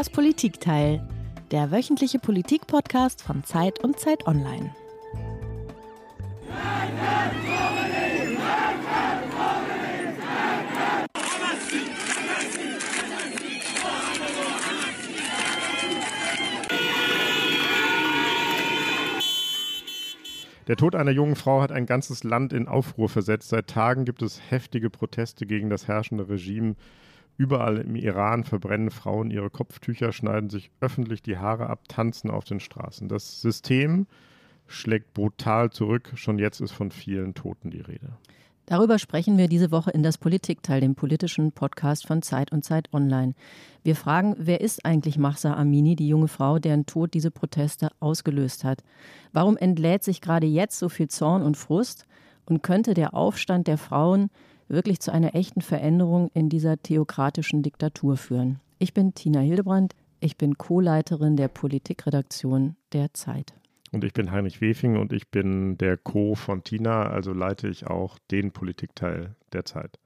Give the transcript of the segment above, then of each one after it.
Das Politikteil, der wöchentliche Politik-Podcast von Zeit und Zeit Online. Der Tod einer jungen Frau hat ein ganzes Land in Aufruhr versetzt. Seit Tagen gibt es heftige Proteste gegen das herrschende Regime. Überall im Iran verbrennen Frauen ihre Kopftücher, schneiden sich öffentlich die Haare ab, tanzen auf den Straßen. Das System schlägt brutal zurück. Schon jetzt ist von vielen Toten die Rede. Darüber sprechen wir diese Woche in das Politikteil, dem politischen Podcast von Zeit und Zeit Online. Wir fragen, wer ist eigentlich Mahsa Amini, die junge Frau, deren Tod diese Proteste ausgelöst hat? Warum entlädt sich gerade jetzt so viel Zorn und Frust? Und könnte der Aufstand der Frauen wirklich zu einer echten Veränderung in dieser theokratischen Diktatur führen? Ich bin Tina Hildebrand, ich bin Co-Leiterin der Politikredaktion der Zeit. Und ich bin Heinrich Wefing und ich bin der Co von Tina, also leite ich auch den Politikteil der Zeit.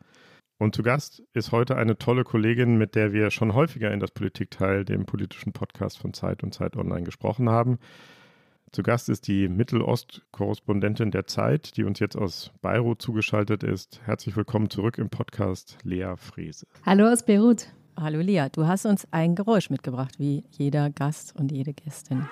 Und zu Gast ist heute eine tolle Kollegin, mit der wir schon häufiger in das Politikteil, dem politischen Podcast von Zeit und Zeit Online gesprochen haben. Zu Gast ist die Mittelost-Korrespondentin der Zeit, die uns jetzt aus Beirut zugeschaltet ist. Herzlich willkommen zurück im Podcast, Lea Frese. Hallo aus Beirut. Hallo Lea, du hast uns ein Geräusch mitgebracht, wie jeder Gast und jede Gästin.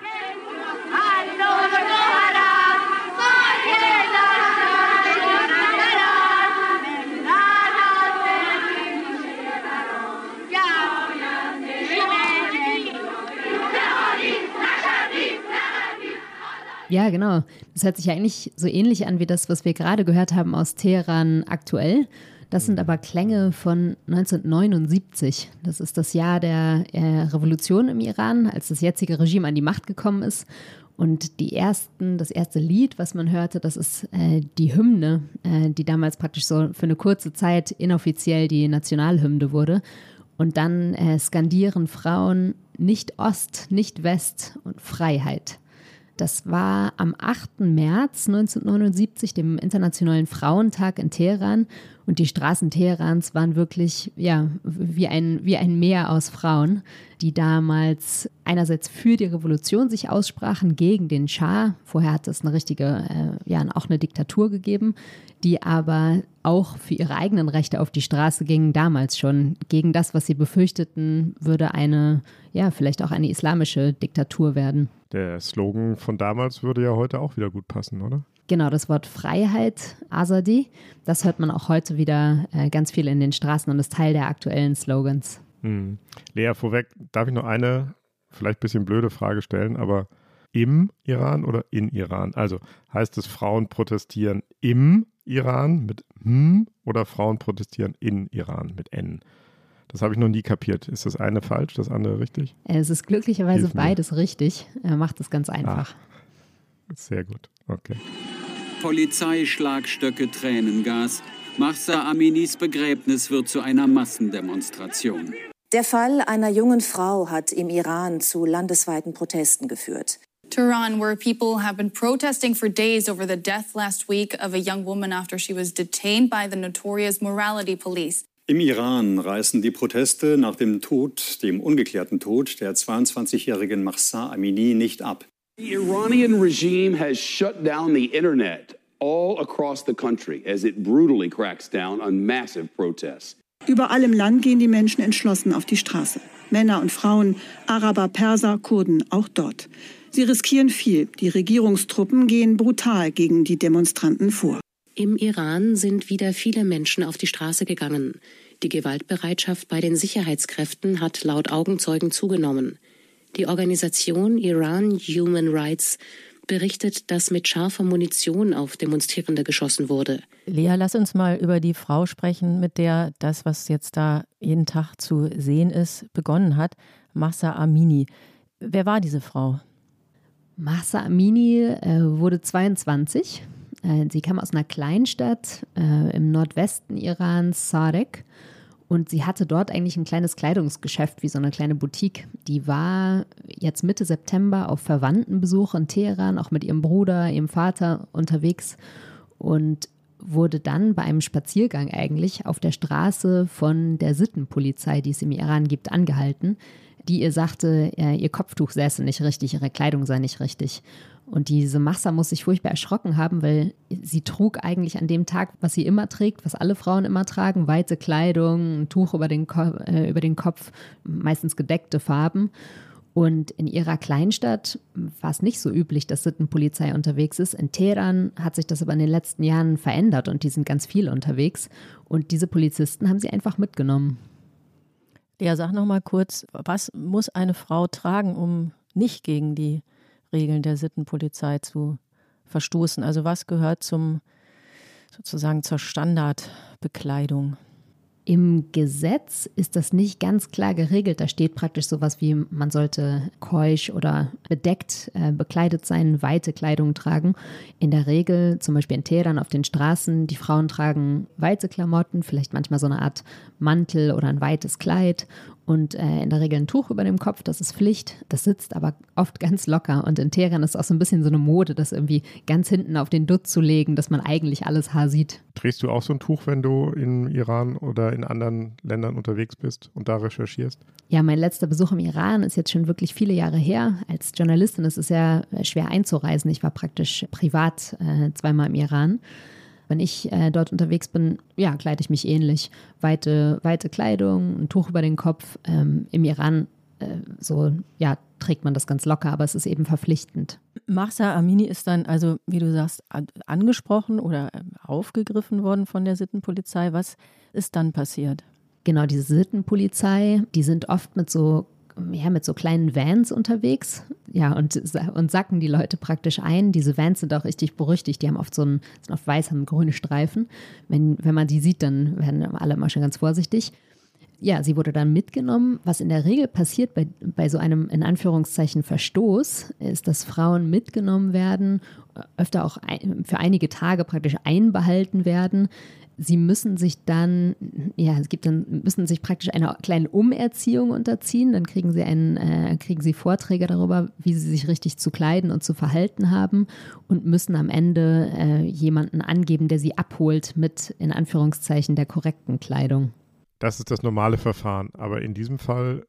Ja, genau. Das hört sich eigentlich so ähnlich an wie das, was wir gerade gehört haben aus Teheran aktuell. Das sind aber Klänge von 1979. Das ist das Jahr der äh, Revolution im Iran, als das jetzige Regime an die Macht gekommen ist. Und die ersten, das erste Lied, was man hörte, das ist äh, die Hymne, äh, die damals praktisch so für eine kurze Zeit inoffiziell die Nationalhymne wurde. Und dann äh, skandieren Frauen nicht Ost, nicht West und Freiheit. Das war am 8. März 1979, dem Internationalen Frauentag in Teheran. Und die Straßen Teherans waren wirklich, ja, wie ein, wie ein Meer aus Frauen, die damals einerseits für die Revolution sich aussprachen, gegen den Schah. Vorher hat es eine richtige, äh, ja, auch eine Diktatur gegeben, die aber auch für ihre eigenen Rechte auf die Straße gingen, damals schon, gegen das, was sie befürchteten, würde eine, ja, vielleicht auch eine islamische Diktatur werden. Der Slogan von damals würde ja heute auch wieder gut passen, oder? Genau, das Wort Freiheit, Azadi, das hört man auch heute wieder äh, ganz viel in den Straßen und ist Teil der aktuellen Slogans. Hm. Lea, vorweg, darf ich noch eine vielleicht ein bisschen blöde Frage stellen, aber im Iran oder in Iran? Also heißt es, Frauen protestieren im Iran mit M oder Frauen protestieren in Iran mit N? Das habe ich noch nie kapiert. Ist das eine falsch, das andere richtig? Es ist glücklicherweise beides richtig. Er macht es ganz einfach. Ah, sehr gut. Okay. Polizei, Schlagstöcke, Tränengas. Mahsa Aminis Begräbnis wird zu einer Massendemonstration. Der Fall einer jungen Frau hat im Iran zu landesweiten Protesten geführt. Tehran, where people have been protesting for days over the death last week of a young woman after she was detained by the notorious morality police. Im Iran reißen die Proteste nach dem Tod, dem ungeklärten Tod der 22-jährigen Mahsa Amini nicht ab. The Iranian regime has shut down the internet all across the country as it brutally cracks down on massive protests. Überall im Land gehen die Menschen entschlossen auf die Straße. Männer und Frauen, Araber, Perser, Kurden, auch dort. Sie riskieren viel. Die Regierungstruppen gehen brutal gegen die Demonstranten vor. Im Iran sind wieder viele Menschen auf die Straße gegangen. Die Gewaltbereitschaft bei den Sicherheitskräften hat laut Augenzeugen zugenommen. Die Organisation Iran Human Rights berichtet, dass mit scharfer Munition auf Demonstrierende geschossen wurde. Lea, lass uns mal über die Frau sprechen, mit der das, was jetzt da jeden Tag zu sehen ist, begonnen hat. Massa Amini. Wer war diese Frau? Massa Amini äh, wurde 22. Äh, sie kam aus einer Kleinstadt äh, im Nordwesten Irans, Sadek. Und sie hatte dort eigentlich ein kleines Kleidungsgeschäft, wie so eine kleine Boutique. Die war jetzt Mitte September auf Verwandtenbesuch in Teheran, auch mit ihrem Bruder, ihrem Vater unterwegs und wurde dann bei einem Spaziergang eigentlich auf der Straße von der Sittenpolizei, die es im Iran gibt, angehalten. Die ihr sagte, ihr Kopftuch säße nicht richtig, ihre Kleidung sei nicht richtig. Und diese Machsa muss sich furchtbar erschrocken haben, weil sie trug eigentlich an dem Tag, was sie immer trägt, was alle Frauen immer tragen, weite Kleidung, ein Tuch über den, Ko äh, über den Kopf, meistens gedeckte Farben. Und in ihrer Kleinstadt war es nicht so üblich, dass Sittenpolizei unterwegs ist. In Teheran hat sich das aber in den letzten Jahren verändert und die sind ganz viel unterwegs. Und diese Polizisten haben sie einfach mitgenommen. Ja, sag noch mal kurz, was muss eine Frau tragen, um nicht gegen die Regeln der Sittenpolizei zu verstoßen? Also was gehört zum sozusagen zur Standardbekleidung? Im Gesetz ist das nicht ganz klar geregelt. Da steht praktisch sowas wie, man sollte keusch oder bedeckt äh, bekleidet sein, weite Kleidung tragen. In der Regel, zum Beispiel in Teheran auf den Straßen, die Frauen tragen weite Klamotten, vielleicht manchmal so eine Art Mantel oder ein weites Kleid und äh, in der Regel ein Tuch über dem Kopf, das ist Pflicht. Das sitzt aber oft ganz locker. Und in Teheran ist auch so ein bisschen so eine Mode, das irgendwie ganz hinten auf den Dutt zu legen, dass man eigentlich alles Haar sieht. Trägst du auch so ein Tuch, wenn du im Iran oder in anderen Ländern unterwegs bist und da recherchierst? Ja, mein letzter Besuch im Iran ist jetzt schon wirklich viele Jahre her. Als Journalistin ist es sehr schwer einzureisen. Ich war praktisch privat äh, zweimal im Iran. Wenn ich äh, dort unterwegs bin, ja, kleide ich mich ähnlich. Weite, weite Kleidung, ein Tuch über den Kopf. Ähm, Im Iran äh, so, ja, trägt man das ganz locker, aber es ist eben verpflichtend. Mahsa Amini ist dann also, wie du sagst, angesprochen oder ähm, aufgegriffen worden von der Sittenpolizei. Was ist dann passiert? Genau, diese Sittenpolizei, die sind oft mit so ja, mit so kleinen Vans unterwegs. Ja, und, und sacken die Leute praktisch ein. Diese Vans sind auch richtig berüchtigt. Die haben oft so einen, sind oft weiß, haben grüne Streifen. Wenn, wenn man die sieht, dann werden alle immer schon ganz vorsichtig. Ja, sie wurde dann mitgenommen. Was in der Regel passiert bei, bei so einem in Anführungszeichen Verstoß, ist, dass Frauen mitgenommen werden, öfter auch ein, für einige Tage praktisch einbehalten werden sie müssen sich dann, ja, es gibt dann, müssen sich praktisch einer kleinen Umerziehung unterziehen. Dann kriegen sie einen, äh, kriegen sie Vorträge darüber, wie sie sich richtig zu kleiden und zu verhalten haben und müssen am Ende äh, jemanden angeben, der sie abholt mit in Anführungszeichen der korrekten Kleidung. Das ist das normale Verfahren, aber in diesem Fall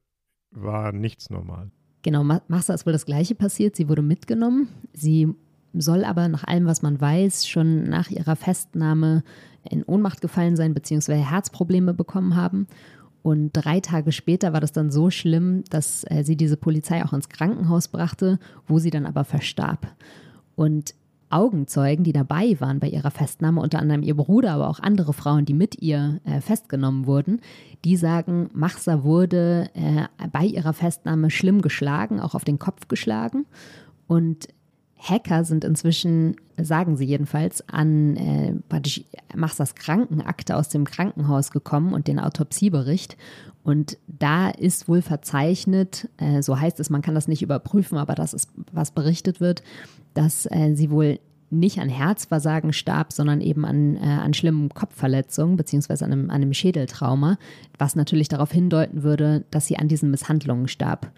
war nichts normal. Genau, Massa ist wohl das Gleiche passiert. Sie wurde mitgenommen. Sie soll aber nach allem, was man weiß, schon nach ihrer Festnahme in Ohnmacht gefallen sein bzw. Herzprobleme bekommen haben. Und drei Tage später war das dann so schlimm, dass äh, sie diese Polizei auch ins Krankenhaus brachte, wo sie dann aber verstarb. Und Augenzeugen, die dabei waren bei ihrer Festnahme, unter anderem ihr Bruder, aber auch andere Frauen, die mit ihr äh, festgenommen wurden, die sagen, Machsa wurde äh, bei ihrer Festnahme schlimm geschlagen, auch auf den Kopf geschlagen. Und Hacker sind inzwischen, sagen sie jedenfalls, an äh, praktisch Machsas Krankenakte aus dem Krankenhaus gekommen und den Autopsiebericht. Und da ist wohl verzeichnet, äh, so heißt es, man kann das nicht überprüfen, aber das ist, was berichtet wird, dass äh, sie wohl nicht an Herzversagen starb, sondern eben an, äh, an schlimmen Kopfverletzungen beziehungsweise an einem, an einem Schädeltrauma, was natürlich darauf hindeuten würde, dass sie an diesen Misshandlungen starb.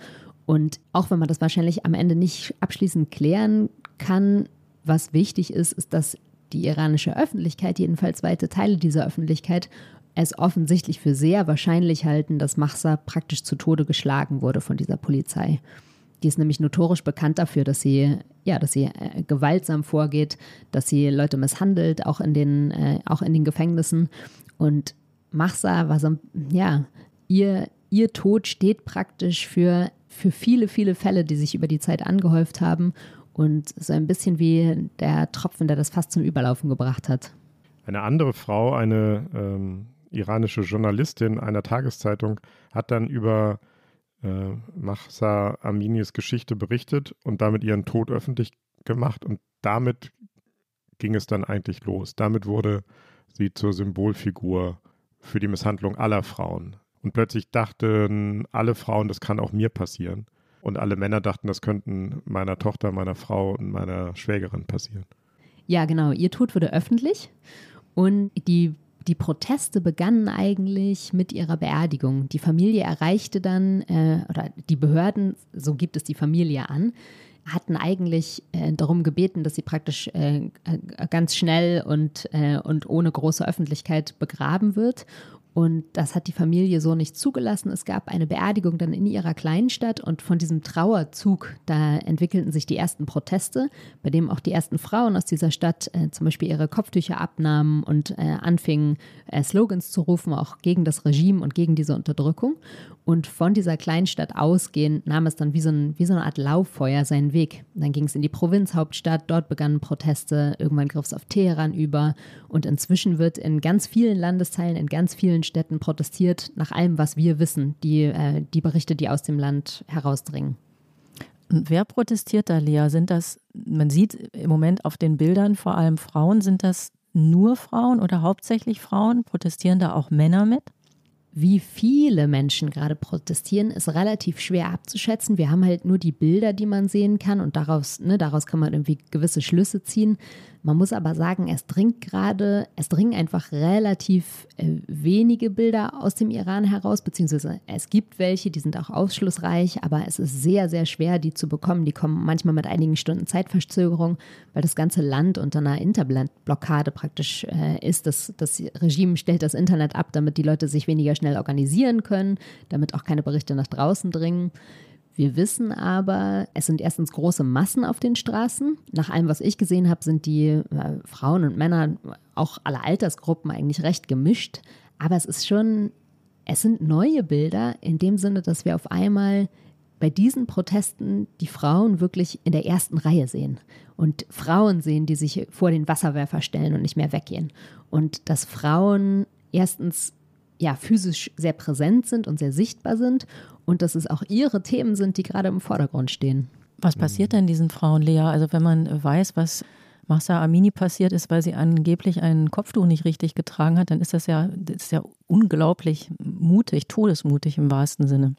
Und auch wenn man das wahrscheinlich am Ende nicht abschließend klären kann, was wichtig ist, ist, dass die iranische Öffentlichkeit, jedenfalls weite Teile dieser Öffentlichkeit, es offensichtlich für sehr wahrscheinlich halten, dass Mahsa praktisch zu Tode geschlagen wurde von dieser Polizei. Die ist nämlich notorisch bekannt dafür, dass sie, ja, dass sie äh, gewaltsam vorgeht, dass sie Leute misshandelt, auch in den, äh, auch in den Gefängnissen. Und Mahsa war so, ja, ihr, ihr Tod steht praktisch für für viele, viele Fälle, die sich über die Zeit angehäuft haben und so ein bisschen wie der Tropfen, der das fast zum Überlaufen gebracht hat. Eine andere Frau, eine ähm, iranische Journalistin einer Tageszeitung, hat dann über äh, Mahsa Aminis Geschichte berichtet und damit ihren Tod öffentlich gemacht und damit ging es dann eigentlich los. Damit wurde sie zur Symbolfigur für die Misshandlung aller Frauen. Und plötzlich dachten alle Frauen, das kann auch mir passieren. Und alle Männer dachten, das könnten meiner Tochter, meiner Frau und meiner Schwägerin passieren. Ja, genau. Ihr Tod wurde öffentlich und die, die Proteste begannen eigentlich mit ihrer Beerdigung. Die Familie erreichte dann, äh, oder die Behörden, so gibt es die Familie an, hatten eigentlich äh, darum gebeten, dass sie praktisch äh, ganz schnell und, äh, und ohne große Öffentlichkeit begraben wird Und das hat die Familie so nicht zugelassen. Es gab eine Beerdigung dann in ihrer Kleinstadt und von diesem Trauerzug, da entwickelten sich die ersten Proteste, bei dem auch die ersten Frauen aus dieser Stadt äh, zum Beispiel ihre Kopftücher abnahmen und äh, anfingen, äh, Slogans zu rufen, auch gegen das Regime und gegen diese Unterdrückung. Und von dieser Kleinstadt ausgehend nahm es dann wie so, ein, wie so eine Art Lauffeuer seinen Weg. Dann ging es in die Provinzhauptstadt, dort begannen Proteste, irgendwann griff es auf Teheran über und inzwischen wird in ganz vielen Landesteilen, in ganz vielen Städten protestiert, nach allem, was wir wissen, die, äh, die Berichte, die aus dem Land herausdringen. Und wer protestiert da, Lea? Sind das, man sieht im Moment auf den Bildern vor allem Frauen, sind das nur Frauen oder hauptsächlich Frauen? Protestieren da auch Männer mit? Wie viele Menschen gerade protestieren, ist relativ schwer abzuschätzen. Wir haben halt nur die Bilder, die man sehen kann und daraus, ne, daraus kann man irgendwie gewisse Schlüsse ziehen. Man muss aber sagen, es dringt gerade, es dringen einfach relativ äh, wenige Bilder aus dem Iran heraus, beziehungsweise es gibt welche, die sind auch aufschlussreich, aber es ist sehr, sehr schwer, die zu bekommen. Die kommen manchmal mit einigen Stunden Zeitverzögerung, weil das ganze Land unter einer Interblockade praktisch äh, ist. Das, das Regime stellt das Internet ab, damit die Leute sich weniger schnell organisieren können, damit auch keine Berichte nach draußen dringen. Wir wissen aber, es sind erstens große Massen auf den Straßen. Nach allem, was ich gesehen habe, sind die äh, Frauen und Männer, auch alle Altersgruppen, eigentlich recht gemischt. Aber es ist schon, es sind neue Bilder in dem Sinne, dass wir auf einmal bei diesen Protesten die Frauen wirklich in der ersten Reihe sehen und Frauen sehen, die sich vor den Wasserwerfer stellen und nicht mehr weggehen. Und dass Frauen erstens ja physisch sehr präsent sind und sehr sichtbar sind und dass es auch ihre Themen sind, die gerade im Vordergrund stehen. Was passiert denn diesen Frauen, Lea? Also wenn man weiß, was Mahsa Amini passiert ist, weil sie angeblich ein Kopftuch nicht richtig getragen hat, dann ist das ja, das ist ja unglaublich mutig, todesmutig im wahrsten Sinne.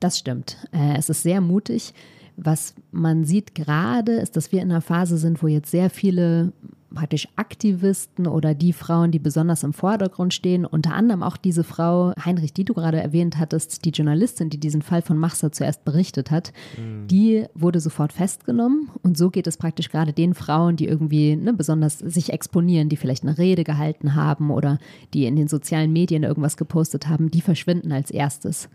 Das stimmt. Äh, es ist sehr mutig. Was man sieht gerade, ist, dass wir in einer Phase sind, wo jetzt sehr viele praktisch Aktivisten oder die Frauen, die besonders im Vordergrund stehen, unter anderem auch diese Frau, Heinrich, die du gerade erwähnt hattest, die Journalistin, die diesen Fall von Machsa zuerst berichtet hat, mhm. die wurde sofort festgenommen. Und so geht es praktisch gerade den Frauen, die irgendwie ne, besonders sich exponieren, die vielleicht eine Rede gehalten haben oder die in den sozialen Medien irgendwas gepostet haben, die verschwinden als erstes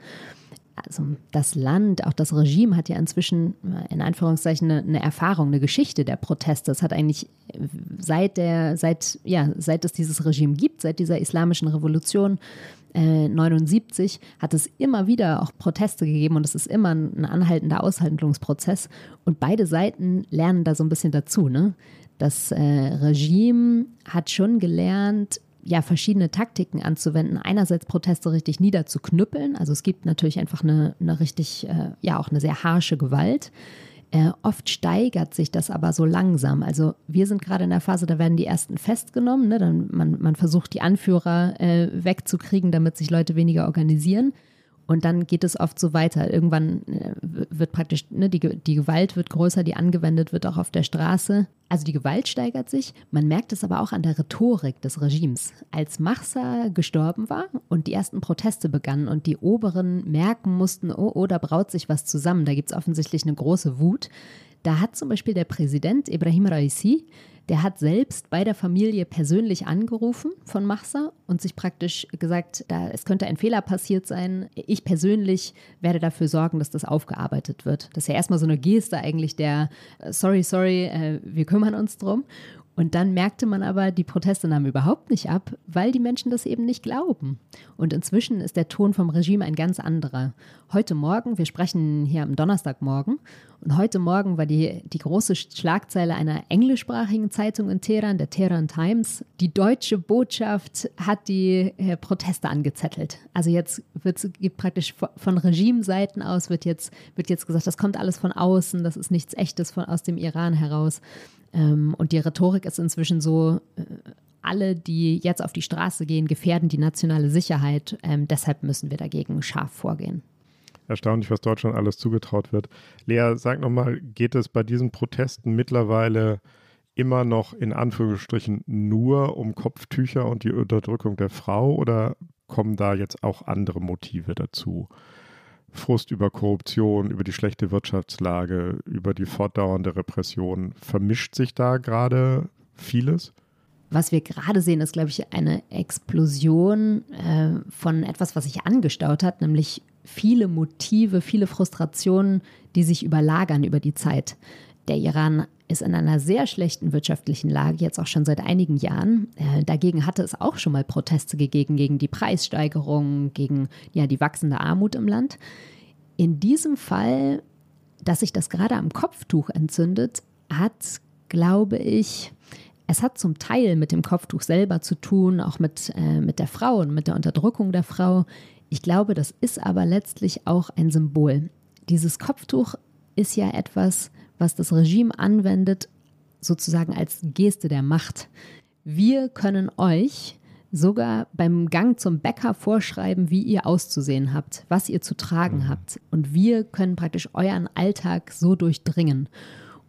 also das Land, auch das Regime hat ja inzwischen äh, in Anführungszeichen eine, eine, Erfahrung, eine Geschichte der Proteste. Es hat eigentlich seit der, seit, ja, seit es dieses Regime gibt, seit dieser islamischen Revolution äh, 79, hat es immer wieder auch Proteste gegeben und es ist immer ein, ein anhaltender Aushandlungsprozess. Und beide Seiten lernen da so ein bisschen dazu. Ne? Das äh, Regime hat schon gelernt, ja, verschiedene Taktiken anzuwenden. Einerseits Proteste richtig niederzuknüppeln. Also es gibt natürlich einfach eine, eine richtig, äh, ja, auch eine sehr harsche Gewalt. Äh, oft steigert sich das aber so langsam. Also wir sind gerade in der Phase, da werden die ersten festgenommen. Ne? Dann man, man versucht, die Anführer äh, wegzukriegen, damit sich Leute weniger organisieren. Und dann geht es oft so weiter. Irgendwann äh, wird praktisch, ne, die, die Gewalt wird größer, die angewendet wird auch auf der Straße. Also die Gewalt steigert sich. Man merkt es aber auch an der Rhetorik des Regimes. Als Mahsa gestorben war und die ersten Proteste begannen und die Oberen merken mussten, oh, oh, da braut sich was zusammen, da gibt es offensichtlich eine große Wut. Da hat zum Beispiel der Präsident Ibrahim Raisi der hat selbst bei der Familie persönlich angerufen von Machsa und sich praktisch gesagt, da, es könnte ein Fehler passiert sein. Ich persönlich werde dafür sorgen, dass das aufgearbeitet wird. Das ist ja erstmal so eine Geste eigentlich der, äh, sorry, sorry, äh, wir kümmern uns drum. Und dann merkte man aber, die Proteste nahmen überhaupt nicht ab, weil die Menschen das eben nicht glauben. Und inzwischen ist der Ton vom Regime ein ganz anderer. Heute Morgen, wir sprechen hier am Donnerstagmorgen, und heute Morgen war die, die große Schlagzeile einer englischsprachigen Zeitung in Teheran, der Teheran Times. Die deutsche Botschaft hat die äh, Proteste angezettelt. Also jetzt wird praktisch von Regimeseiten aus wird jetzt, wird jetzt gesagt, das kommt alles von außen, das ist nichts Echtes von, aus dem Iran heraus. Ähm, und die Rhetorik ist inzwischen so, äh, alle, die jetzt auf die Straße gehen, gefährden die nationale Sicherheit. Ähm, deshalb müssen wir dagegen scharf vorgehen. Erstaunlich, was Deutschland alles zugetraut wird. Lea, sag nochmal, geht es bei diesen Protesten mittlerweile immer noch in Anführungsstrichen nur um Kopftücher und die Unterdrückung der Frau oder kommen da jetzt auch andere Motive dazu? Frust über Korruption, über die schlechte Wirtschaftslage, über die fortdauernde Repression. Vermischt sich da gerade vieles? was wir gerade sehen, ist, glaube ich, eine Explosion äh, von etwas, was sich angestaut hat, nämlich viele Motive, viele Frustrationen, die sich überlagern über die Zeit. Der Iran ist in einer sehr schlechten wirtschaftlichen Lage, jetzt auch schon seit einigen Jahren. Äh, dagegen hatte es auch schon mal Proteste gegeben, gegen die Preissteigerung, gegen ja, die wachsende Armut im Land. In diesem Fall, dass sich das gerade am Kopftuch entzündet, hat, glaube ich, es hat zum Teil mit dem Kopftuch selber zu tun, auch mit, äh, mit der Frau und mit der Unterdrückung der Frau. Ich glaube, das ist aber letztlich auch ein Symbol. Dieses Kopftuch ist ja etwas, was das Regime anwendet, sozusagen als Geste der Macht. Wir können euch sogar beim Gang zum Bäcker vorschreiben, wie ihr auszusehen habt, was ihr zu tragen mhm. habt. Und wir können praktisch euren Alltag so durchdringen.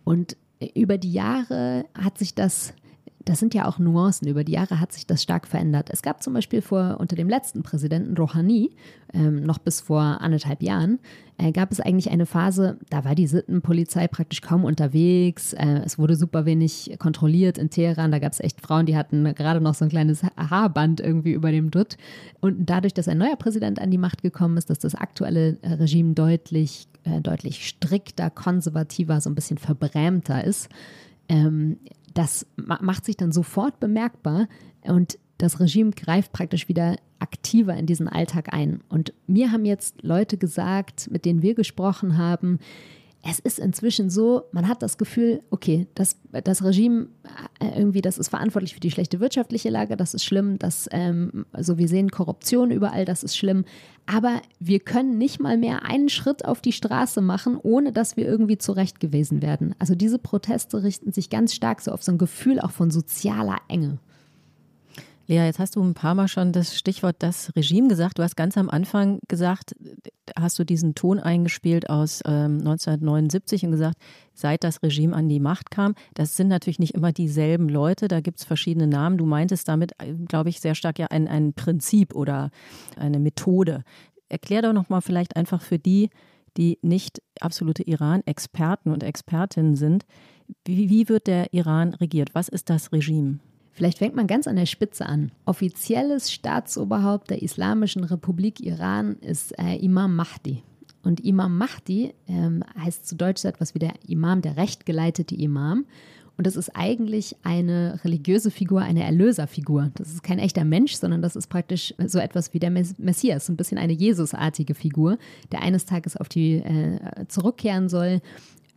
Und über die Jahre hat sich das das sind ja auch Nuancen. Über die Jahre hat sich das stark verändert. Es gab zum Beispiel vor, unter dem letzten Präsidenten Rouhani, ähm, noch bis vor anderthalb Jahren, äh, gab es eigentlich eine Phase, da war die Sittenpolizei praktisch kaum unterwegs. Äh, es wurde super wenig kontrolliert in Teheran. Da gab es echt Frauen, die hatten gerade noch so ein kleines Haarband irgendwie über dem Dutt. Und dadurch, dass ein neuer Präsident an die Macht gekommen ist, dass das aktuelle äh, Regime deutlich, äh, deutlich strikter, konservativer, so ein bisschen verbrämter ist, ähm, das macht sich dann sofort bemerkbar und das Regime greift praktisch wieder aktiver in diesen Alltag ein. Und mir haben jetzt Leute gesagt, mit denen wir gesprochen haben, es ist inzwischen so, man hat das Gefühl, okay, das, das Regime äh, irgendwie, das ist verantwortlich für die schlechte wirtschaftliche Lage, das ist schlimm, das, ähm, also wir sehen Korruption überall, das ist schlimm, aber wir können nicht mal mehr einen Schritt auf die Straße machen, ohne dass wir irgendwie zurecht gewesen werden. Also diese Proteste richten sich ganz stark so auf so ein Gefühl auch von sozialer Enge. Lea, jetzt hast du ein paar Mal schon das Stichwort das Regime gesagt. Du hast ganz am Anfang gesagt, hast du diesen Ton eingespielt aus ähm, 1979 und gesagt, seit das Regime an die Macht kam. Das sind natürlich nicht immer dieselben Leute, da gibt es verschiedene Namen. Du meintest damit, äh, glaube ich, sehr stark ja ein, ein Prinzip oder eine Methode. Erklär doch nochmal vielleicht einfach für die, die nicht absolute Iran-Experten und Expertinnen sind, wie, wie wird der Iran regiert? Was ist das Regime? Vielleicht fängt man ganz an der Spitze an. Offizielles Staatsoberhaupt der Islamischen Republik Iran ist äh, Imam Mahdi. Und Imam Mahdi ähm, heißt zu Deutsch so etwas wie der Imam, der rechtgeleitete Imam. Und das ist eigentlich eine religiöse Figur, eine Erlöserfigur. Das ist kein echter Mensch, sondern das ist praktisch so etwas wie der Messias, ein bisschen eine Jesusartige Figur, der eines Tages auf die äh, zurückkehren soll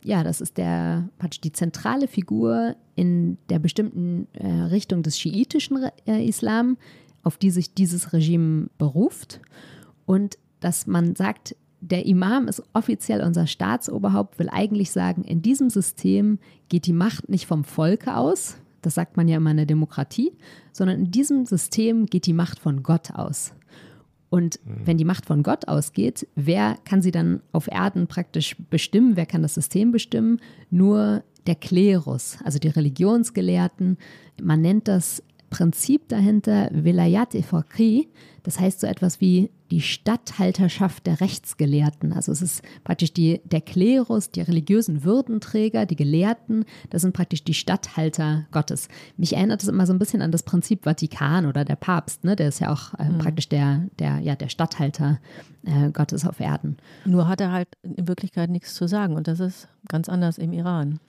ja, das ist der, praktisch die zentrale Figur in der bestimmten äh, Richtung des schiitischen äh, Islam, auf die sich dieses Regime beruft. Und dass man sagt, der Imam ist offiziell unser Staatsoberhaupt, will eigentlich sagen, in diesem System geht die Macht nicht vom Volke aus, das sagt man ja immer in der Demokratie, sondern in diesem System geht die Macht von Gott aus. Und mhm. wenn die Macht von Gott ausgeht, wer kann sie dann auf Erden praktisch bestimmen? Wer kann das System bestimmen? Nur der Klerus, also die Religionsgelehrten. Man nennt das Prinzip dahinter Velayat e Fakri, das heißt so etwas wie die Statthalterschaft der Rechtsgelehrten. Also es ist praktisch die, der Klerus, die religiösen Würdenträger, die Gelehrten, das sind praktisch die Statthalter Gottes. Mich erinnert es immer so ein bisschen an das Prinzip Vatikan oder der Papst, ne? der ist ja auch äh, mhm. praktisch der, der, ja, der Statthalter äh, Gottes auf Erden. Nur hat er halt in Wirklichkeit nichts zu sagen und das ist ganz anders im Iran.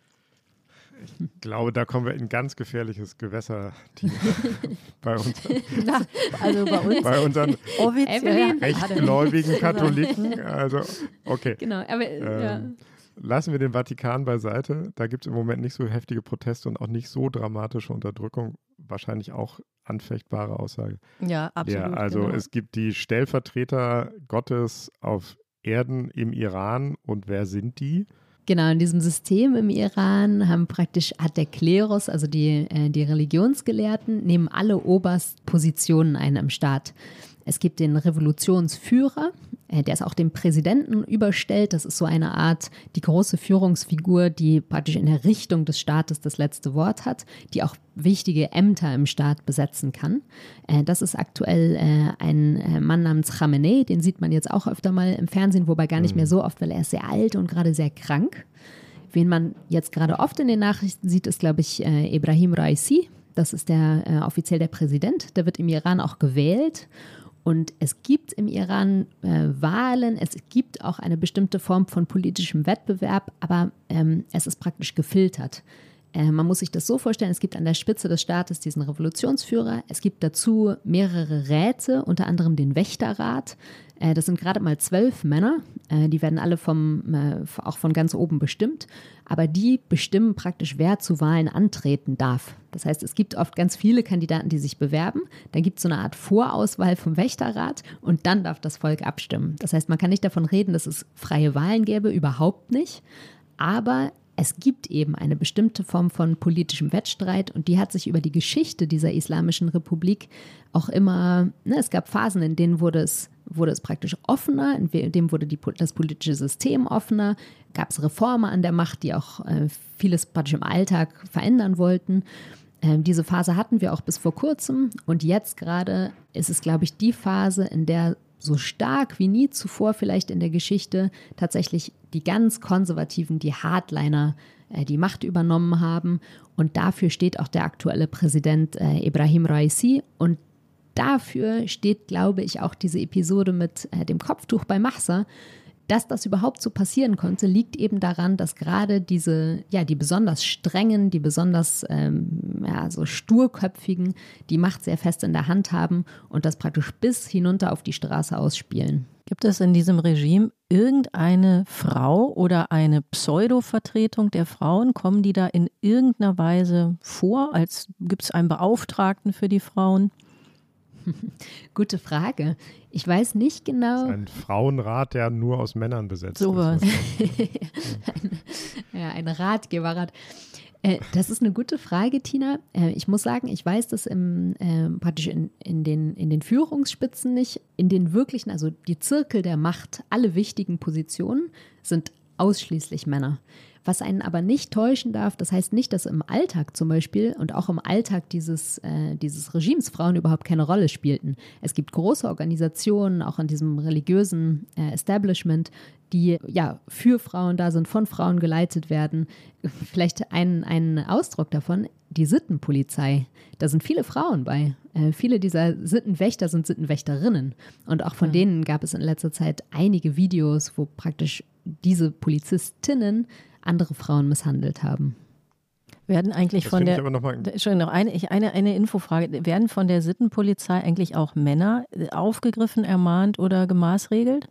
Ich glaube, da kommen wir in ganz gefährliches Gewässer bei uns. Na, also bei uns. Bei unseren rechtgläubigen Katholiken. Also, okay. Genau, aber ähm, ja. Lassen wir den Vatikan beiseite. Da gibt es im Moment nicht so heftige Proteste und auch nicht so dramatische Unterdrückung. Wahrscheinlich auch anfechtbare Aussage. Ja, absolut. Ja, also genau. es gibt die Stellvertreter Gottes auf Erden im Iran und wer sind die? Genau, in diesem System im Iran haben praktisch, hat der Klerus, also die, äh, die Religionsgelehrten, nehmen alle Oberstpositionen ein im Staat. Es gibt den Revolutionsführer, äh, der ist auch dem Präsidenten überstellt. Das ist so eine Art, die große Führungsfigur, die praktisch in der Richtung des Staates das letzte Wort hat, die auch wichtige Ämter im Staat besetzen kann. Äh, das ist aktuell äh, ein Mann namens Khamenei, den sieht man jetzt auch öfter mal im Fernsehen, wobei gar nicht mehr mhm. so oft, weil er ist sehr alt und gerade sehr krank. Wen man jetzt gerade oft in den Nachrichten sieht, ist, glaube ich, Ibrahim Raisi, Das ist der offiziell der Präsident. Der wird im Iran auch gewählt. Und es gibt im Iran äh, Wahlen, es gibt auch eine bestimmte Form von politischem Wettbewerb, aber ähm, es ist praktisch gefiltert. Äh, man muss sich das so vorstellen, es gibt an der Spitze des Staates diesen Revolutionsführer, es gibt dazu mehrere Räte, unter anderem den Wächterrat. Äh, das sind gerade mal zwölf Männer, äh, die werden alle vom, auch von ganz oben bestimmt, aber die bestimmen praktisch, wer zu Wahlen antreten darf. Das heißt, es gibt oft ganz viele Kandidaten, die sich bewerben, dann gibt es so eine Art Vorauswahl vom Wächterrat und dann darf das Volk abstimmen. Das heißt, man kann nicht davon reden, dass es freie Wahlen gäbe, überhaupt nicht, aber es gibt eben eine bestimmte Form von politischem Wettstreit und die hat sich über die Geschichte dieser Islamischen Republik auch immer, ne, es gab Phasen, in denen wurde es, wurde es praktisch offener, in dem wurde die, das politische System offener, gab es Reformer an der Macht, die auch äh, vieles praktisch im Alltag verändern wollten. Ähm, diese Phase hatten wir auch bis vor kurzem und jetzt gerade ist es, glaube ich, die Phase, in der so stark wie nie zuvor vielleicht in der Geschichte tatsächlich die ganz Konservativen, die Hardliner, äh, die Macht übernommen haben. Und dafür steht auch der aktuelle Präsident äh, Ibrahim Raisi. Und dafür steht, glaube ich, auch diese Episode mit äh, dem Kopftuch bei Mahsa, dass das überhaupt so passieren konnte, liegt eben daran, dass gerade diese, ja, die besonders strengen, die besonders ähm, ja, so sturköpfigen, die Macht sehr fest in der Hand haben und das praktisch bis hinunter auf die Straße ausspielen. Gibt es in diesem Regime irgendeine Frau oder eine Pseudo-Vertretung der Frauen? Kommen die da in irgendeiner Weise vor? Als gibt es einen Beauftragten für die Frauen? Gute Frage. Ich weiß nicht genau. Das ist ein Frauenrat, der nur aus Männern besetzt so ist. ein, ja, ein Ratgeberrat. Äh, das ist eine gute Frage, Tina. Äh, ich muss sagen, ich weiß das im, äh, praktisch in, in, den, in den Führungsspitzen nicht. In den wirklichen, also die Zirkel der Macht, alle wichtigen Positionen sind ausschließlich Männer. Was einen aber nicht täuschen darf, das heißt nicht, dass im Alltag zum Beispiel und auch im Alltag dieses, äh, dieses Regimes Frauen überhaupt keine Rolle spielten. Es gibt große Organisationen, auch in diesem religiösen äh, Establishment, die ja für Frauen da sind, von Frauen geleitet werden. Vielleicht ein, ein Ausdruck davon, die Sittenpolizei. Da sind viele Frauen bei. Äh, viele dieser Sittenwächter sind Sittenwächterinnen. Und auch von ja. denen gab es in letzter Zeit einige Videos, wo praktisch diese Polizistinnen andere Frauen misshandelt haben. Werden eigentlich das von der Entschuldigung, noch eine, eine, eine Infofrage. Werden von der Sittenpolizei eigentlich auch Männer äh, aufgegriffen, ermahnt oder gemaßregelt?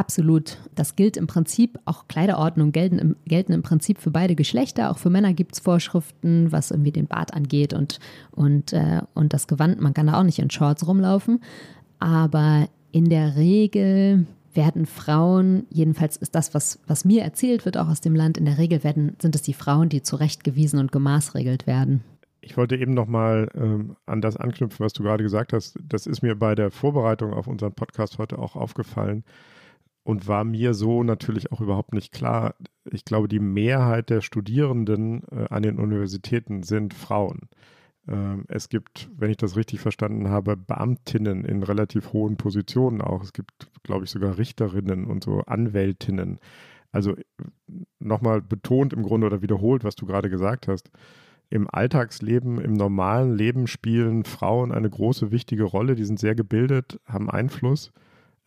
Absolut. Das gilt im Prinzip, auch Kleiderordnung gelten im, gelten im Prinzip für beide Geschlechter. Auch für Männer gibt es Vorschriften, was irgendwie den Bart angeht und, und, äh, und das Gewand. Man kann da auch nicht in Shorts rumlaufen. Aber in der Regel werden Frauen, jedenfalls ist das, was, was mir erzählt wird, auch aus dem Land, in der Regel werden, sind es die Frauen, die zurechtgewiesen und gemaßregelt werden. Ich wollte eben nochmal ähm, an das anknüpfen, was du gerade gesagt hast. Das ist mir bei der Vorbereitung auf unseren Podcast heute auch aufgefallen und war mir so natürlich auch überhaupt nicht klar. Ich glaube, die Mehrheit der Studierenden äh, an den Universitäten sind Frauen. Ähm, es gibt, wenn ich das richtig verstanden habe, Beamtinnen in relativ hohen Positionen auch. Es gibt, glaube ich, sogar Richterinnen und so Anwältinnen. Also nochmal betont im Grunde oder wiederholt, was du gerade gesagt hast. Im Alltagsleben, im normalen Leben spielen Frauen eine große, wichtige Rolle. Die sind sehr gebildet, haben Einfluss.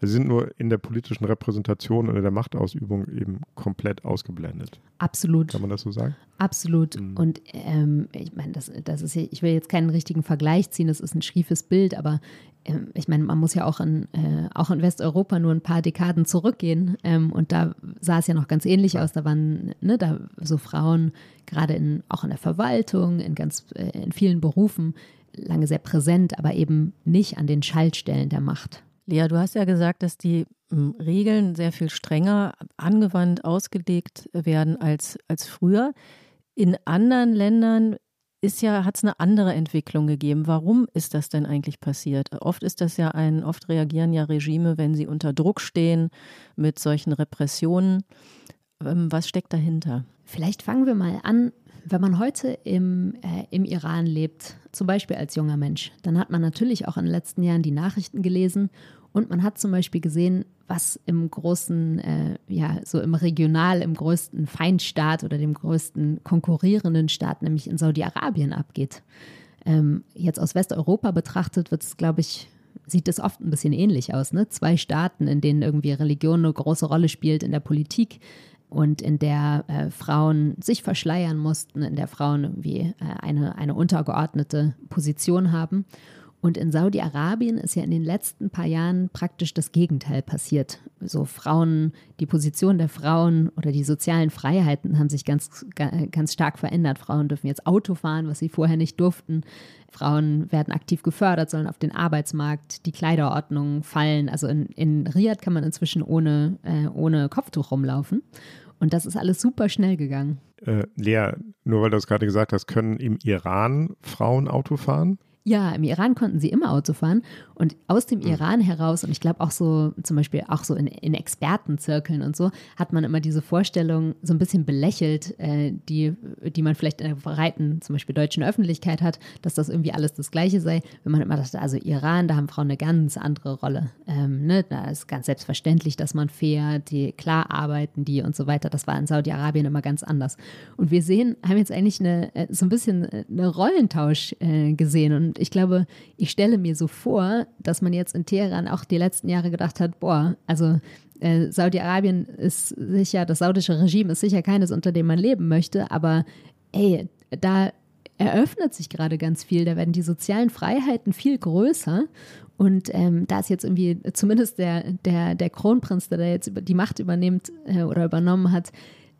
Sie sind nur in der politischen Repräsentation oder der Machtausübung eben komplett ausgeblendet. Absolut. Kann man das so sagen? Absolut. Mhm. Und ähm, ich meine, das, das ist ich will jetzt keinen richtigen Vergleich ziehen, das ist ein schiefes Bild, aber ähm, ich meine, man muss ja auch in, äh, auch in Westeuropa nur ein paar Dekaden zurückgehen. Ähm, und da sah es ja noch ganz ähnlich ja. aus. Da waren ne, da so Frauen, gerade in, auch in der Verwaltung, in ganz äh, in vielen Berufen, lange sehr präsent, aber eben nicht an den Schaltstellen der Macht. Lea, du hast ja gesagt, dass die hm, Regeln sehr viel strenger angewandt, ausgelegt werden als, als früher. In anderen Ländern ist ja, hat es eine andere Entwicklung gegeben. Warum ist das denn eigentlich passiert? Oft ist das ja ein, oft reagieren ja Regime, wenn sie unter Druck stehen mit solchen Repressionen. Ähm, was steckt dahinter? Vielleicht fangen wir mal an wenn man heute im, äh, im Iran lebt, zum Beispiel als junger Mensch, dann hat man natürlich auch in den letzten Jahren die Nachrichten gelesen und man hat zum Beispiel gesehen, was im großen, äh, ja, so im Regional, im größten Feindstaat oder dem größten konkurrierenden Staat, nämlich in Saudi-Arabien, abgeht. Ähm, jetzt aus Westeuropa betrachtet wird es, glaube ich, sieht es oft ein bisschen ähnlich aus. Ne? Zwei Staaten, in denen irgendwie Religion eine große Rolle spielt in der Politik und in der äh, Frauen sich verschleiern mussten, in der Frauen irgendwie äh, eine, eine untergeordnete Position haben. Und in Saudi-Arabien ist ja in den letzten paar Jahren praktisch das Gegenteil passiert. So Frauen, die Position der Frauen oder die sozialen Freiheiten haben sich ganz, ganz stark verändert. Frauen dürfen jetzt Auto fahren, was sie vorher nicht durften. Frauen werden aktiv gefördert, sollen auf den Arbeitsmarkt, die Kleiderordnung fallen. Also in, in Riyadh kann man inzwischen ohne, äh, ohne Kopftuch rumlaufen. Und das ist alles super schnell gegangen. Äh, Lea, nur weil du es gerade gesagt hast, können im Iran Frauen Auto fahren? Ja, im Iran konnten sie immer Auto fahren und aus dem mhm. Iran heraus und ich glaube auch so zum Beispiel auch so in, in, Expertenzirkeln und so hat man immer diese Vorstellung so ein bisschen belächelt, äh, die, die man vielleicht in der breiten zum Beispiel deutschen Öffentlichkeit hat, dass das irgendwie alles das Gleiche sei. Wenn man immer dachte, also Iran, da haben Frauen eine ganz andere Rolle. Ähm, ne? Da ist ganz selbstverständlich, dass man fährt, die klar arbeiten die und so weiter. Das war in Saudi-Arabien immer ganz anders. Und wir sehen, haben jetzt eigentlich eine, äh, so ein bisschen äh, eine Rollentausch äh, gesehen und und ich glaube, ich stelle mir so vor, dass man jetzt in Teheran auch die letzten Jahre gedacht hat, boah, also äh, Saudi-Arabien ist sicher, das saudische Regime ist sicher keines, unter dem man leben möchte, aber ey, da eröffnet sich gerade ganz viel, da werden die sozialen Freiheiten viel größer. Und ähm, da ist jetzt irgendwie zumindest der, der, der Kronprinz, der da jetzt die Macht übernimmt äh, oder übernommen hat,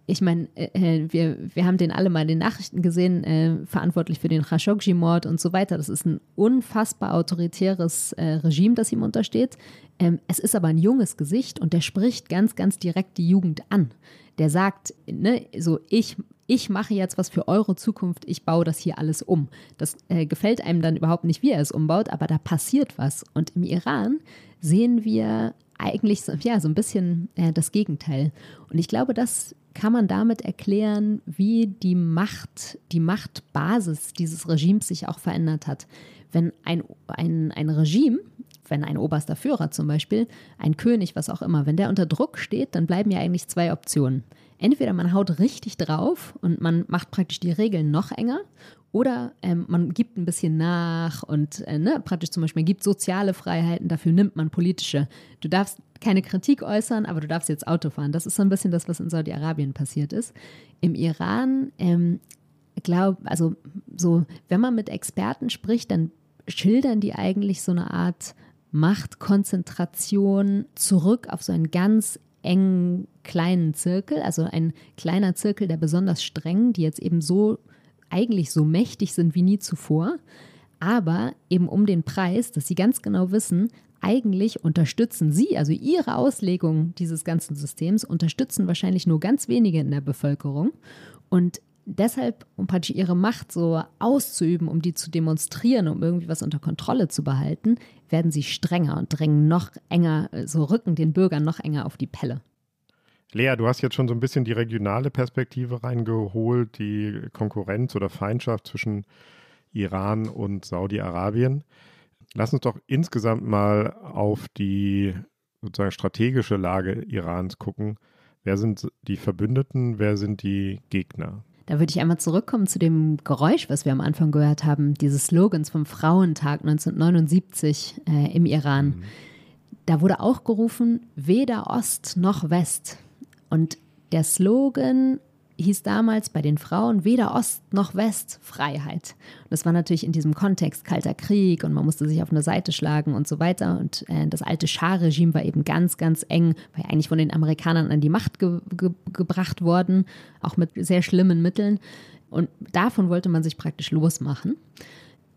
ich meine, äh, äh, wir, wir haben den alle mal in den Nachrichten gesehen, äh, verantwortlich für den Khashoggi-Mord und so weiter. Das ist ein unfassbar autoritäres äh, Regime, das ihm untersteht. Ähm, es ist aber ein junges Gesicht und der spricht ganz, ganz direkt die Jugend an. Der sagt, ne, so ich, ich mache jetzt was für eure Zukunft, ich baue das hier alles um. Das äh, gefällt einem dann überhaupt nicht, wie er es umbaut, aber da passiert was. Und im Iran sehen wir eigentlich so, ja, so ein bisschen äh, das Gegenteil. Und ich glaube, das kann man damit erklären, wie die Macht, die Machtbasis dieses Regimes sich auch verändert hat. Wenn ein, ein, ein Regime, wenn ein oberster Führer zum Beispiel, ein König, was auch immer, wenn der unter Druck steht, dann bleiben ja eigentlich zwei Optionen. Entweder man haut richtig drauf und man macht praktisch die Regeln noch enger oder ähm, man gibt ein bisschen nach und äh, ne, praktisch zum Beispiel gibt soziale Freiheiten, dafür nimmt man politische. Du darfst keine Kritik äußern, aber du darfst jetzt Auto fahren. Das ist so ein bisschen das, was in Saudi-Arabien passiert ist. Im Iran, ähm, glaube, also so, wenn man mit Experten spricht, dann schildern die eigentlich so eine Art Machtkonzentration zurück auf so einen ganz engen kleinen Zirkel, also ein kleiner Zirkel der besonders strengen, die jetzt eben so eigentlich so mächtig sind wie nie zuvor, aber eben um den Preis, dass sie ganz genau wissen, eigentlich unterstützen sie, also ihre Auslegung dieses ganzen Systems, unterstützen wahrscheinlich nur ganz wenige in der Bevölkerung. Und deshalb, um praktisch ihre Macht so auszuüben, um die zu demonstrieren, um irgendwie was unter Kontrolle zu behalten, werden sie strenger und drängen noch enger, so rücken den Bürgern noch enger auf die Pelle. Lea, du hast jetzt schon so ein bisschen die regionale Perspektive reingeholt, die Konkurrenz oder Feindschaft zwischen Iran und Saudi-Arabien. Lass uns doch insgesamt mal auf die sozusagen strategische Lage Irans gucken. Wer sind die Verbündeten, wer sind die Gegner? Da würde ich einmal zurückkommen zu dem Geräusch, was wir am Anfang gehört haben, dieses Slogans vom Frauentag 1979 äh, im Iran. Mhm. Da wurde auch gerufen, weder Ost noch West. Und der Slogan hieß damals bei den Frauen weder Ost noch West Freiheit. Und das war natürlich in diesem Kontext Kalter Krieg und man musste sich auf eine Seite schlagen und so weiter. Und äh, das alte Schah-Regime war eben ganz, ganz eng, war ja eigentlich von den Amerikanern an die Macht ge ge gebracht worden, auch mit sehr schlimmen Mitteln. Und davon wollte man sich praktisch losmachen.